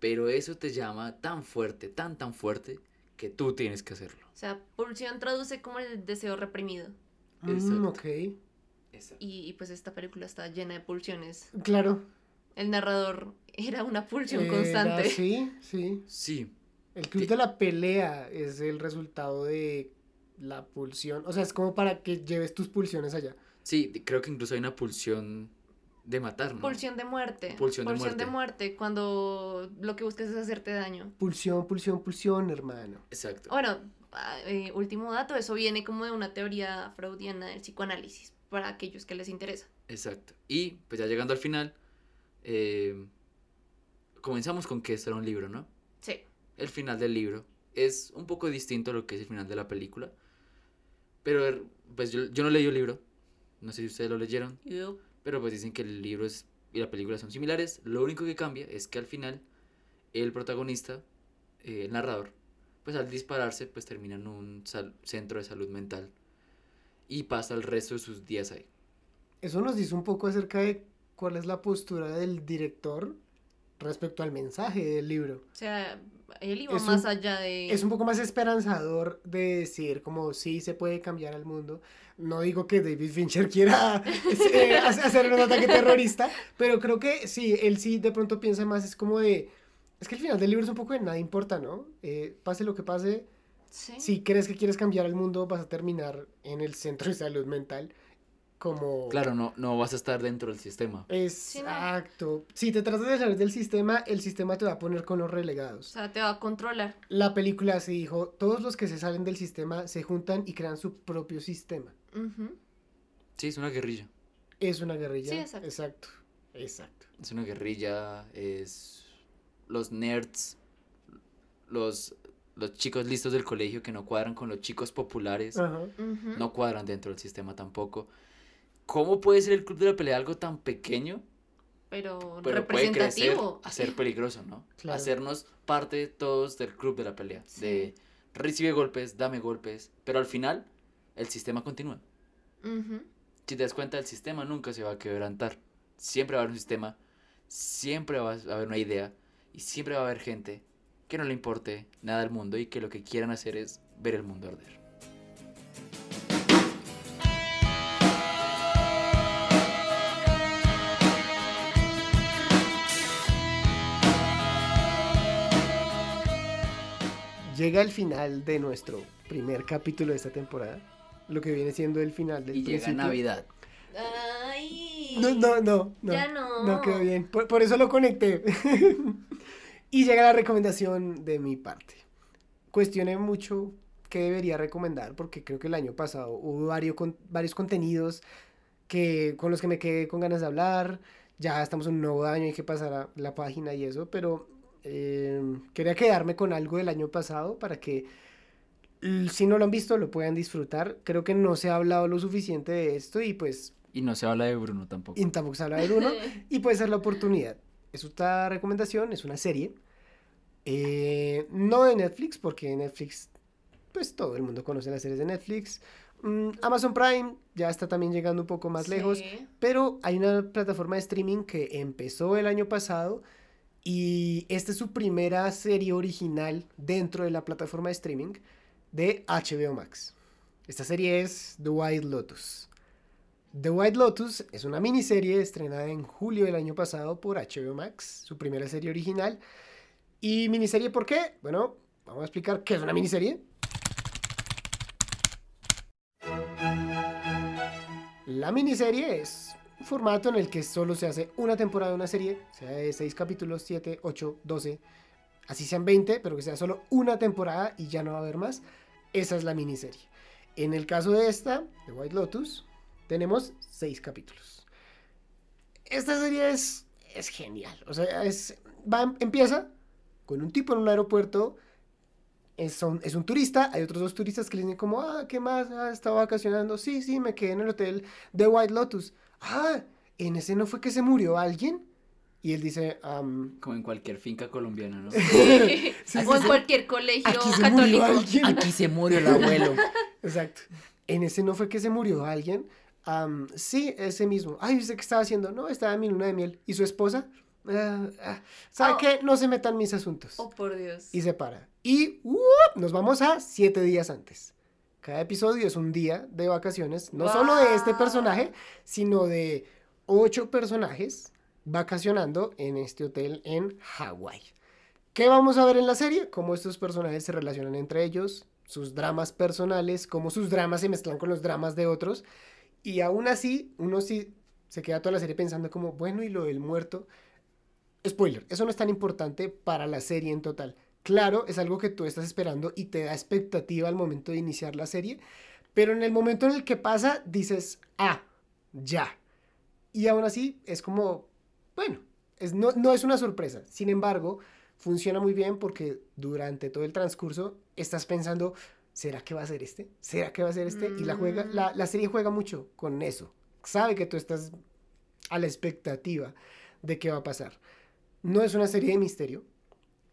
pero eso te llama tan fuerte, tan, tan fuerte, que tú tienes que hacerlo. O sea, pulsión traduce como el deseo reprimido. Mm, Exacto. ok. Y, y pues esta película está llena de pulsiones. Claro. El narrador era una pulsión Era- constante. Sí, sí. Sí. El club de la pelea es el resultado de la pulsión. O sea, es como para que lleves tus pulsiones allá. Sí, creo que incluso hay una pulsión de matar, ¿no? Pulsión de muerte. Pulsión de muerte. muerte, cuando lo que buscas es hacerte daño. Pulsión, pulsión, pulsión, hermano. Exacto. Bueno, ah, eh, último dato, eso viene como de una teoría freudiana del psicoanálisis, para aquellos que les interesa. Exacto. Y pues ya llegando al final, eh, comenzamos con que esto era un libro, ¿no? Sí. El final del libro es un poco distinto a lo que es el final de la película. Pero er, pues yo, yo no leí el libro. No sé si ustedes lo leyeron. Yup. Pero pues dicen que el libro es, y la película son similares. Lo único que cambia es que al final el protagonista, eh, el narrador, pues al dispararse pues termina en un sal- centro de salud mental. Y pasa el resto de sus días ahí. Eso nos dice un poco acerca de cuál es la postura del director respecto al mensaje del libro. O sea, él iba Es más un- allá de... Es un poco más esperanzador de decir como sí se puede cambiar el mundo. No digo que David Fincher quiera [laughs] eh, hace- hacer un ataque terrorista, pero creo que sí, él sí de pronto piensa más, es como de... Es que el final del libro es un poco de nada importa, ¿no? Eh, pase lo que pase, Sí. si crees que quieres cambiar el mundo, vas a terminar en el centro de salud mental como... Claro, no, no vas a estar dentro del sistema. Exacto. Si te tratas de salir del sistema, el sistema te va a poner con los O relegados. sea, te va a controlar. La película se dijo, todos los que se salen del sistema se juntan y crean su propio sistema. Ujú. Sí, es una guerrilla. Es una guerrilla. Sí, exacto. Exacto. Exacto. Es una guerrilla, es los nerds, los, los chicos listos del colegio que no cuadran con los chicos populares, Ajá. Ujú. no cuadran dentro del sistema tampoco. ¿Cómo puede ser el club de la pelea algo tan pequeño, Pero, pero puede crecer representativo. a ser peligroso, ¿no? Claro. Hacernos parte todos del club de la pelea, de recibe golpes, dame golpes, pero al final el sistema continúa. Si te das cuenta, el sistema nunca se va a quebrantar. Siempre va a haber un sistema, siempre va a haber una idea y siempre va a haber gente que no le importe nada al mundo y que lo que quieran hacer es ver el mundo arder. Llega el final de nuestro primer capítulo de esta temporada. Lo que viene siendo el final del Y llega principio. Navidad. Ay. No, no, no, no. Ya no. No quedó bien. Por, por eso lo conecté. [laughs] y llega la recomendación de mi parte. Cuestioné mucho qué debería recomendar porque creo que el año pasado hubo varios, con- varios contenidos que, con los que me quedé con ganas de hablar. Ya estamos en un nuevo año, hay que pasar a la página y eso, pero eh, quería quedarme con algo del año pasado para que si no lo han visto lo puedan disfrutar. Creo que no se ha hablado lo suficiente de esto y pues Y no se habla de Bruno tampoco. y tampoco se habla de Bruno [laughs] y puede ser la oportunidad. Es otra recomendación, es una serie. eh, no de Netflix, porque Netflix, pues todo el mundo conoce las series de Netflix. Mm, Amazon Prime ya está también llegando un poco más lejos, pero hay una plataforma de streaming que empezó el año pasado y esta es su primera serie original dentro de la plataforma de streaming de HBO Max. Esta serie es The White Lotus. The White Lotus es una miniserie estrenada en julio del año pasado por HBO Max, su primera serie original. ¿Y miniserie por qué? Bueno, vamos a explicar qué es una miniserie. La miniserie es un formato en el que solo se hace una temporada de una serie, sea de 6 capítulos, 7, 8, 12, así sean 20, pero que sea solo una temporada y ya no va a haber más. Esa es la miniserie. En el caso de esta, de White Lotus, tenemos 6 capítulos. Esta serie es, es genial. O sea, es, va, empieza con un tipo en un aeropuerto. Es, son- es un turista, hay otros dos turistas que le dicen como, ah, ¿qué más? Ah, estaba vacacionando. Sí, sí, me quedé en el hotel de White Lotus. Ah, ¿en ese no fue que se murió alguien? Y él dice, "Am, Como en cualquier finca colombiana, ¿no? [laughs] Sí, sí, o en sí. cualquier colegio Aquí se murió católico. alguien. Aquí se murió el abuelo. [laughs] Exacto. En ese no fue que se murió alguien. Sí, ese mismo. Ay, ¿usted qué estaba haciendo? No, estaba en mi luna de miel. ¿Y su esposa? Ah, ¿Sabe Oh. qué? No se metan mis asuntos. Oh, por Dios. Y se para. Y ¡uh! nos vamos a siete días antes. Cada episodio es un día de vacaciones, no solo de este personaje, sino de ocho personajes vacacionando en este hotel en Hawái. ¿Qué vamos a ver en la serie? Cómo estos personajes se relacionan entre ellos, sus dramas personales, cómo sus dramas se mezclan con los dramas de otros. Y aún así, uno sí se queda toda la serie pensando como, bueno, y lo del muerto. Spoiler, eso no es tan importante para la serie en total. Claro, es algo que tú estás esperando y te da expectativa al momento de iniciar la serie, pero en el momento en el que pasa, dices, ah, ya. Y aún así, es como, bueno, es, no, no es una sorpresa. Sin embargo, funciona muy bien porque durante todo el transcurso estás pensando, ¿será que va a ser este? ¿Será que va a ser este? Y la, juega, la, la serie juega mucho con eso. Sabe que tú estás a la expectativa de qué va a pasar. No es una serie de misterio,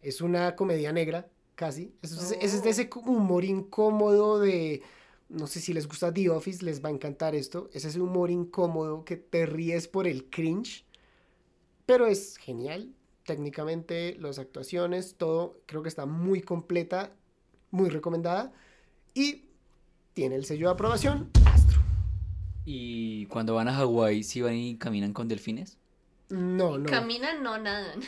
es una comedia negra, casi. Es, es- es de ese humor incómodo de... No sé si les gusta The Office, les va a encantar esto. Es ese humor incómodo que te ríes por el cringe. Pero es genial. Técnicamente, las actuaciones, todo creo que está muy completa, muy recomendada. Y tiene el sello de aprobación. Y cuando van a Hawái, ¿sí van y caminan con delfines? No, no. Caminan, no nadan.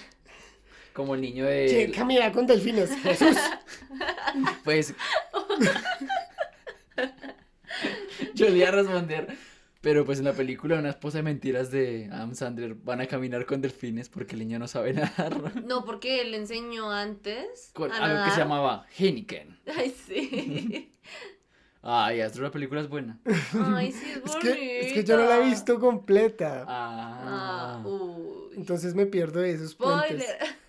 Como el niño de... ¿Quién camina con delfines? Jesús. [laughs] Pues. Yo le iba a responder. Pero pues en la película Una esposa de mentiras de Adam Sandler van a caminar con delfines porque el niño no sabe nadar. No, porque él enseñó antes. Con a algo que se llamaba Heineken. Ay, sí. [laughs] Ay, Astro, la película es buena. Ay, sí, es [laughs] Es que, es que yo no la he visto completa. Ah, uy. Entonces me pierdo de esos puentes. Spoiler. Es po- es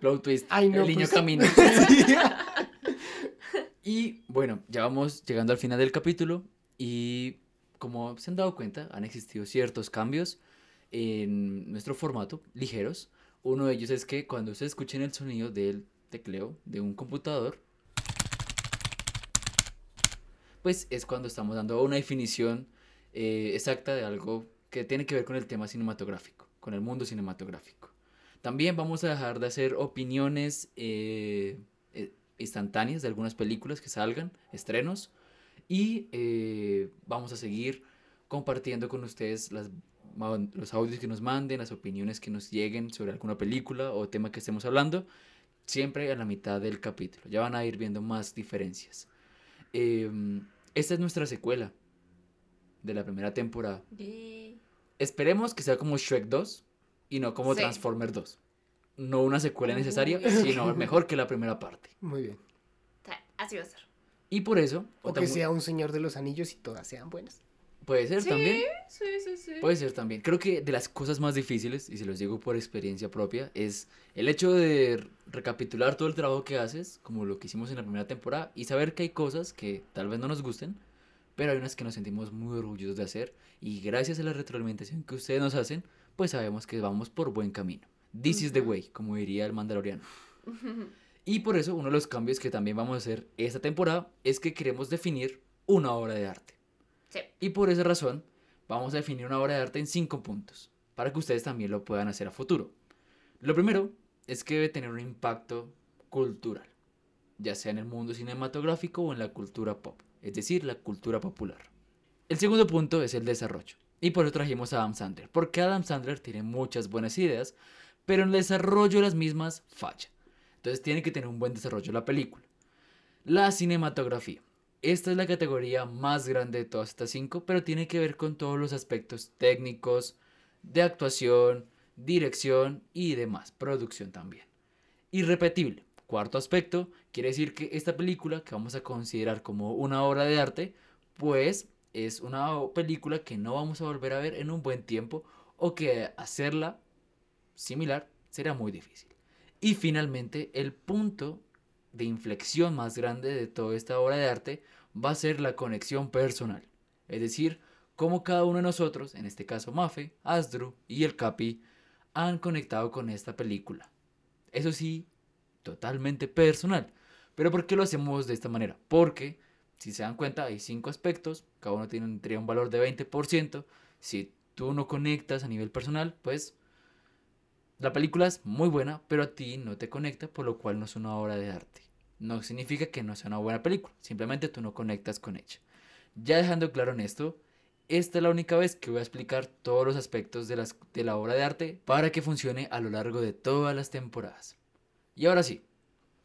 plot twist. Ay, no, el niño pues- camina. [laughs] [laughs] Y bueno, ya vamos llegando al final del capítulo. Y como se han dado cuenta, han existido ciertos cambios en nuestro formato, ligeros. Uno de ellos es que cuando ustedes escuchen el sonido del tecleo de un computador, pues es cuando estamos dando una definición eh, exacta de algo que tiene que ver con el tema cinematográfico, con el mundo cinematográfico. También vamos a dejar de hacer opiniones eh, eh, instantáneas de algunas películas que salgan, estrenos, y eh, vamos a seguir compartiendo con ustedes las, los audios que nos manden, las opiniones que nos lleguen sobre alguna película o tema que estemos hablando, siempre a la mitad del capítulo. Ya van a ir viendo más diferencias. Em, esta es nuestra secuela de la primera temporada. Esperemos que sea como Shrek 2 y no como Sí. Transformer 2. No una secuela necesaria, sino mejor que la primera parte. Muy bien. Así va a ser. Y por eso, O que sea un señor de los anillos y todas sean buenas. puede ser Sí, también. sí, sí, sí. Puede ser también. Creo que de las cosas más difíciles, y se los digo por experiencia propia, es el hecho de recapitular todo el trabajo que haces, como lo que hicimos en la primera temporada, y saber que hay cosas que tal vez no nos gusten, pero hay unas que nos sentimos muy orgullosos de hacer, y gracias a la retroalimentación que ustedes nos hacen, pues sabemos que vamos por buen camino. This is the way, como diría el mandaloriano. Y por eso uno de los cambios que también vamos a hacer esta temporada es que queremos definir una obra de arte. Sí. Y por esa razón vamos a definir una obra de arte en cinco puntos, para que ustedes también lo puedan hacer a futuro. Lo primero es que debe tener un impacto cultural, ya sea en el mundo cinematográfico o en la cultura pop, es decir, la cultura popular. El segundo punto es el desarrollo, y por eso trajimos a Adam Sandler, porque Adam Sandler tiene muchas buenas ideas, pero en el desarrollo de las mismas falla. Entonces tiene que tener un buen desarrollo la película. La cinematografía. Esta es la categoría más grande de todas estas cinco, pero tiene que ver con todos los aspectos técnicos, de actuación, dirección y demás, producción también. Irrepetible. Cuarto aspecto, quiere decir que esta película que vamos a considerar como una obra de arte, pues es una película que no vamos a volver a ver en un buen tiempo o que hacerla similar será muy difícil. Y finalmente, el punto de inflexión más grande de toda esta obra de arte va a ser la conexión personal. Es decir, cómo cada uno de nosotros, en este caso Mafe, Asdru y el Capi, han conectado con esta película. Eso sí, totalmente personal. Pero ¿por qué lo hacemos de esta manera? Porque, si se dan cuenta, hay cinco aspectos, cada uno tendría un valor de 20%. Si tú no conectas a nivel personal, pues la película es muy buena, pero a ti no te conecta, por lo cual no es una obra de arte. No significa que no sea una buena película, simplemente tú no conectas con ella. Ya dejando claro en esto, esta es la única vez que voy a explicar todos los aspectos de, las, de la obra de arte para que funcione a lo largo de todas las temporadas. Y ahora sí,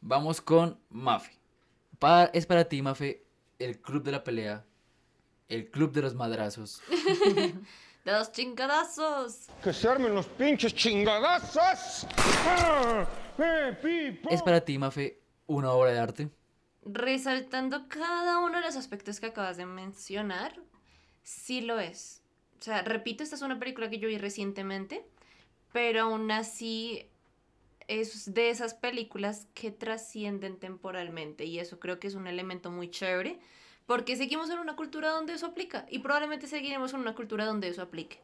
vamos con Mafe. Pa- es para ti, Mafe, el club de la pelea, el club de los madrazos. [laughs] De los chingadazos. Que se armen los pinches chingadazos. ¡Ah! ¡Eh! Es para ti, Mafe, una obra de arte. Resaltando cada uno de los aspectos que acabas de mencionar, sí lo es. O sea, repito, esta es una película que yo vi recientemente, pero aún así es de esas películas que trascienden temporalmente y eso creo que es un elemento muy chévere porque seguimos en una cultura donde eso aplica y probablemente seguiremos en una cultura donde eso aplique.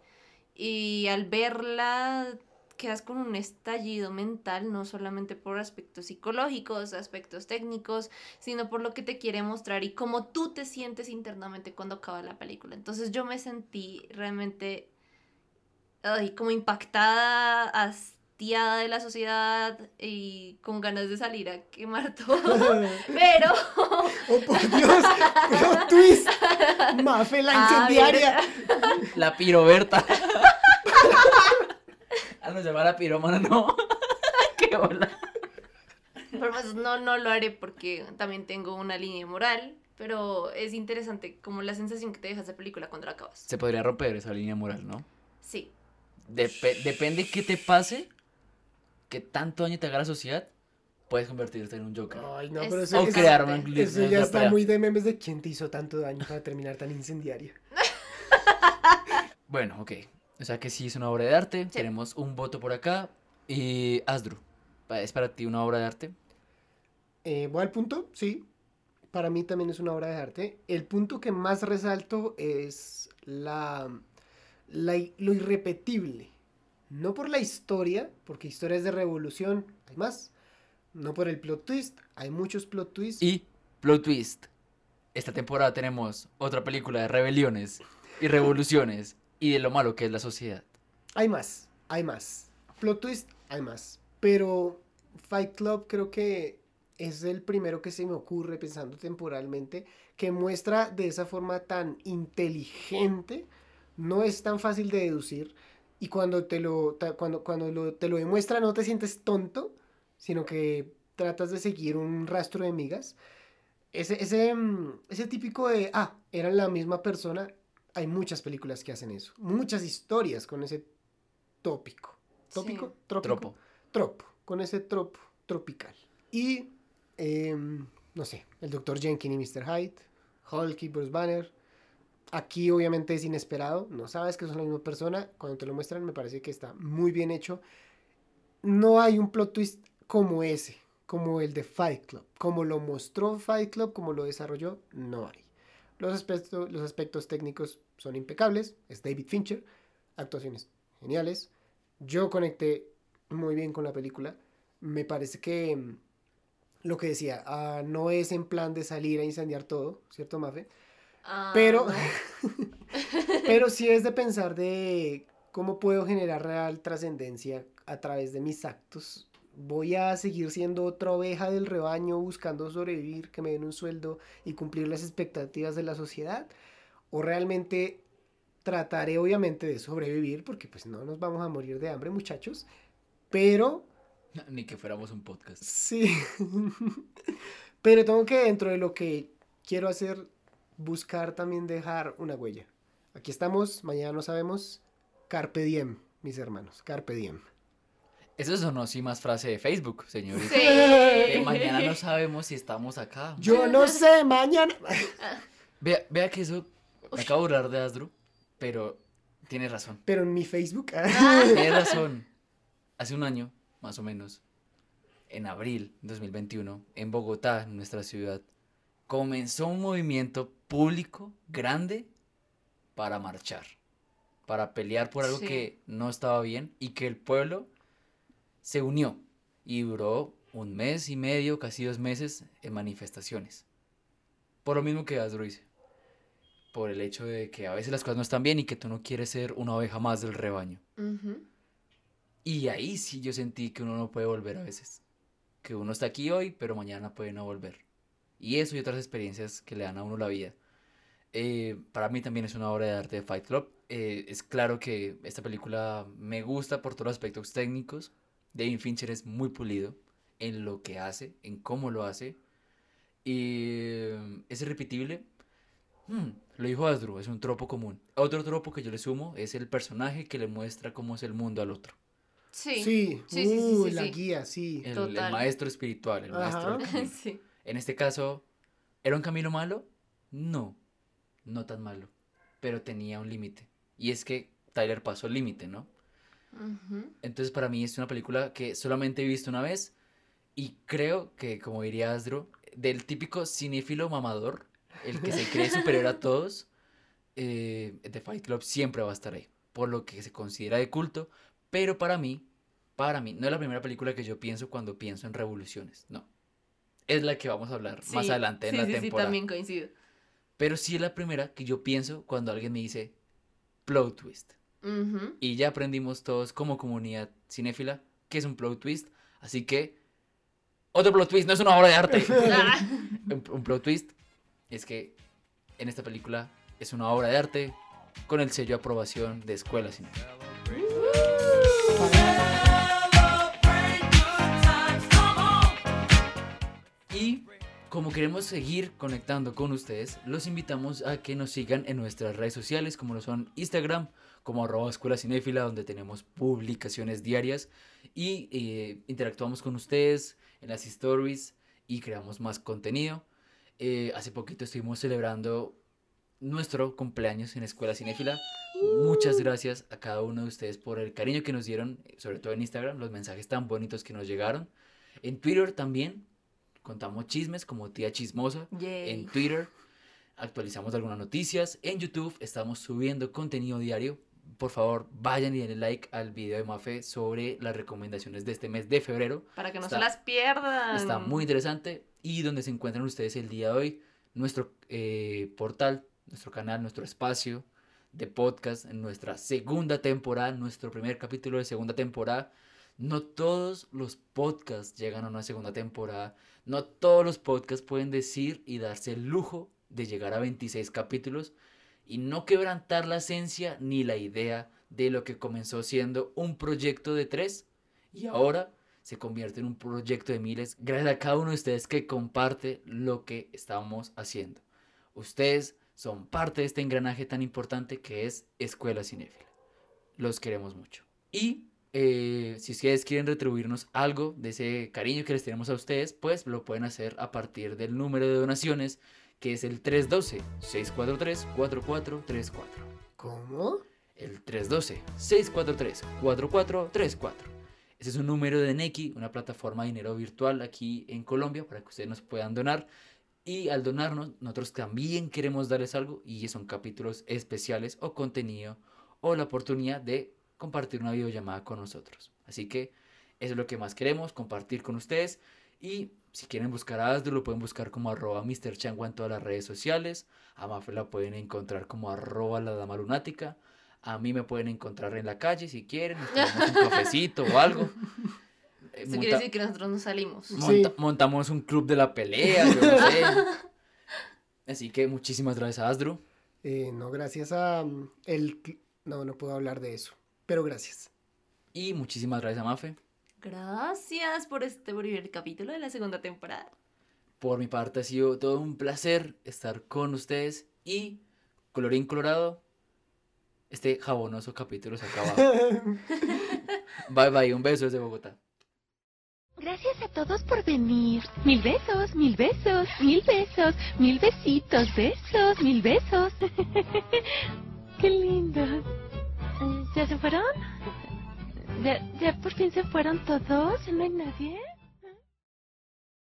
Y al verla quedas con un estallido mental, no solamente por aspectos psicológicos, aspectos técnicos, sino por lo que te quiere mostrar y cómo tú te sientes internamente cuando acaba la película. Entonces yo me sentí realmente ay, como impactada, hastiada de la sociedad y con ganas de salir a quemar todo. [laughs] Pero... ¡Oh, por Dios! ¡Plot twist! ¡Mafe la Ah, incendiaria! La piroberta. ah, no, se llama la piromana, no. [laughs] Qué bola. Pero pues no, no lo haré porque también tengo una línea moral, pero es interesante como la sensación que te deja esa película cuando la acabas. Se podría romper esa línea moral, ¿no? Sí. Depe- depende qué te pase, qué tanto daño te haga la sociedad, puedes convertirte en un Joker. Ay, no, pero eso, o crear una glitch eso ya está pelea. muy de memes de quién te hizo tanto daño para terminar tan incendiaria. [laughs] Bueno, ok. O sea que sí es una obra de arte. Tenemos un voto por acá. Y Asdru, ¿es para ti una obra de arte? Eh, ¿Voy al punto? Sí. Para mí también es una obra de arte. El punto que más resalto es la, la lo irrepetible. No por la historia, porque historias de revolución hay más. No por el plot twist, hay muchos plot twists. Y plot twist. Esta temporada tenemos otra película de rebeliones y revoluciones y de lo malo que es la sociedad. Hay más, hay más. Plot twist, hay más. Pero Fight Club creo que es el primero que se me ocurre pensando temporalmente, que muestra de esa forma tan inteligente, no es tan fácil de deducir, y cuando te lo, cuando, cuando lo- te lo demuestra no te sientes tonto, sino que tratas de seguir un rastro de migas. Ese, ese, mm, ese típico de, ah, eran la misma persona, hay muchas películas que hacen eso, muchas historias con ese tópico. ¿Tópico? ¿Trópico? Tropo. Tropo, con ese tropo tropical. Y, em, no sé, el Dr. Jenkins y Mr. Hyde, Hulk y Bruce Banner. Aquí obviamente es inesperado, no sabes que son la misma persona, cuando te lo muestran me parece que está muy bien hecho. No hay un plot twist como ese, como el de Fight Club, como lo mostró Fight Club, como lo desarrolló, no hay. Los aspectos, los aspectos técnicos son impecables, es David Fincher, actuaciones geniales. Yo conecté muy bien con la película. Me parece que mm, lo que decía, ah, no es en plan de salir a incendiar todo, ¿cierto, Mafe? Ah, Pero, no. [laughs] pero sí es de pensar de cómo puedo generar real trascendencia a través de mis actos. Voy a seguir siendo otra oveja del rebaño buscando sobrevivir, que me den un sueldo y cumplir las expectativas de la sociedad. O realmente trataré obviamente de sobrevivir, porque pues no nos vamos a morir de hambre muchachos. Pero [laughs] Ni que fuéramos un podcast. Sí. [laughs] Pero tengo que dentro de lo que quiero hacer, buscar también dejar una huella. Aquí estamos, mañana no sabemos. Carpe diem, mis hermanos. Carpe diem. Eso sonó así más frase de Facebook, señorita. Sí. De mañana no sabemos si estamos acá. Yo no sé, mañana. [laughs] Vea, vea que eso. Me acabo de burlar de Asdru, pero tiene razón. Pero en mi Facebook. [laughs] Tiene razón. Hace un año, más o menos, en abril de 2021, en Bogotá, en nuestra ciudad, comenzó un movimiento público grande para marchar, para pelear por algo Sí. que no estaba bien y que el pueblo se unió y duró un mes y medio, casi dos meses en manifestaciones. Por lo mismo que Asdru dice. Por el hecho de que a veces las cosas no están bien y que tú no quieres ser una oveja más del rebaño. Y ahí sí yo sentí que uno no puede volver a veces. Que uno está aquí hoy, pero mañana puede no volver. Y eso y otras experiencias que le dan a uno la vida. Eh, para mí también es una obra de arte de Fight Club. Eh, es claro que esta película me gusta por todos los aspectos técnicos. David Fincher es muy pulido. en lo que hace, en cómo lo hace. Y es irrepetible. Hmm, lo dijo Asdru, es un tropo común. Otro tropo que yo le sumo es el personaje que le muestra cómo es el mundo al otro. Sí. Sí, sí, sí, sí, uy, sí, la sí. guía, sí. El, maestro espiritual, el. Ajá. [laughs] Sí. En este caso, ¿era un camino malo? No, no tan malo, pero tenía un límite. Y es que Tyler pasó el límite, ¿no? Entonces para mí es una película que solamente he visto una vez y creo que, como diría Asdro, del típico cinéfilo mamador, el que se cree superior a [laughs] todos, eh, The Fight Club siempre va a estar ahí, por lo que se considera de culto, pero para mí, para mí, no es la primera película que yo pienso cuando pienso en revoluciones, no. Es la que vamos a hablar más adelante en sí, la sí, sí, temporada. también coincido. Pero sí es la primera que yo pienso cuando alguien me dice plot twist. Y ya aprendimos todos como comunidad cinéfila que es un plot twist. Así que, otro plot twist no es una obra de arte. [laughs] [laughs] un, un plot twist es que en esta película es una obra de arte con el sello de aprobación de Escuela Cinéfila. Como queremos seguir conectando con ustedes, los invitamos a que nos sigan en nuestras redes sociales, como lo son Instagram, como arroba escuela cinéfila, donde tenemos publicaciones diarias y eh, interactuamos con ustedes en las stories y creamos más contenido. Eh, hace poquito estuvimos celebrando nuestro cumpleaños en Escuela Cinéfila. Muchas gracias a cada uno de ustedes por el cariño que nos dieron, sobre todo en Instagram, los mensajes tan bonitos que nos llegaron. En Twitter también contamos chismes como tía chismosa. Yay. En Twitter actualizamos algunas noticias. En YouTube estamos subiendo contenido diario. Por favor, vayan y denle like al video de Mafe sobre las recomendaciones de este mes de febrero. Para que no Está- se las pierdan. Está muy interesante y donde se encuentran ustedes el día de hoy, nuestro eh, portal, nuestro canal, nuestro espacio de podcast en nuestra segunda temporada, nuestro primer capítulo de segunda temporada. No todos los podcasts llegan a una segunda temporada, no todos los podcasts pueden decir y darse el lujo de llegar a 26 capítulos y no quebrantar la esencia ni la idea de lo que comenzó siendo un proyecto de tres y ahora se convierte en un proyecto de miles gracias a cada uno de ustedes que comparte lo que estamos haciendo. Ustedes son parte de este engranaje tan importante que es Escuela Cinéfila. Los queremos mucho. Y eh, si ustedes quieren retribuirnos algo de ese cariño que les tenemos a ustedes, pues lo pueden hacer a partir del número de donaciones que es el 312-643-4434. ¿Cómo? El 312-643-4434. Ese es un número de Neki, una plataforma de dinero virtual aquí en Colombia para que ustedes nos puedan donar. Y al donarnos, nosotros también queremos darles algo y son capítulos especiales o contenido o la oportunidad de compartir una videollamada con nosotros. Así que eso es lo que más queremos, compartir con ustedes. Y si quieren buscar a Asdru, lo pueden buscar como arroba Mr. Changua en todas las redes sociales. A Mafe la pueden encontrar como arroba la dama lunática. A mí me pueden encontrar en la calle si quieren, nos tomamos un [laughs] cafecito o algo. Eh, Eso quiere monta- decir que nosotros no salimos. monta- Montamos un club de la pelea, yo no sé. [laughs] Así que muchísimas gracias a Asdru. Eh, no, gracias a mm, el... No, no puedo hablar de eso. Pero gracias. Y muchísimas gracias a Mafe. Gracias por este primer capítulo de la segunda temporada. Por mi parte ha sido todo un placer estar con ustedes y colorín colorado, este jabonoso capítulo se ha acabado. [laughs] bye bye, un beso desde Bogotá. Gracias a todos por venir. Mil besos, mil besos, mil besos, mil besitos, besos, mil besos. [laughs] Qué lindos. ¿Ya se fueron? ¿Ya, ¿Ya por fin se fueron todos? ¿No hay nadie?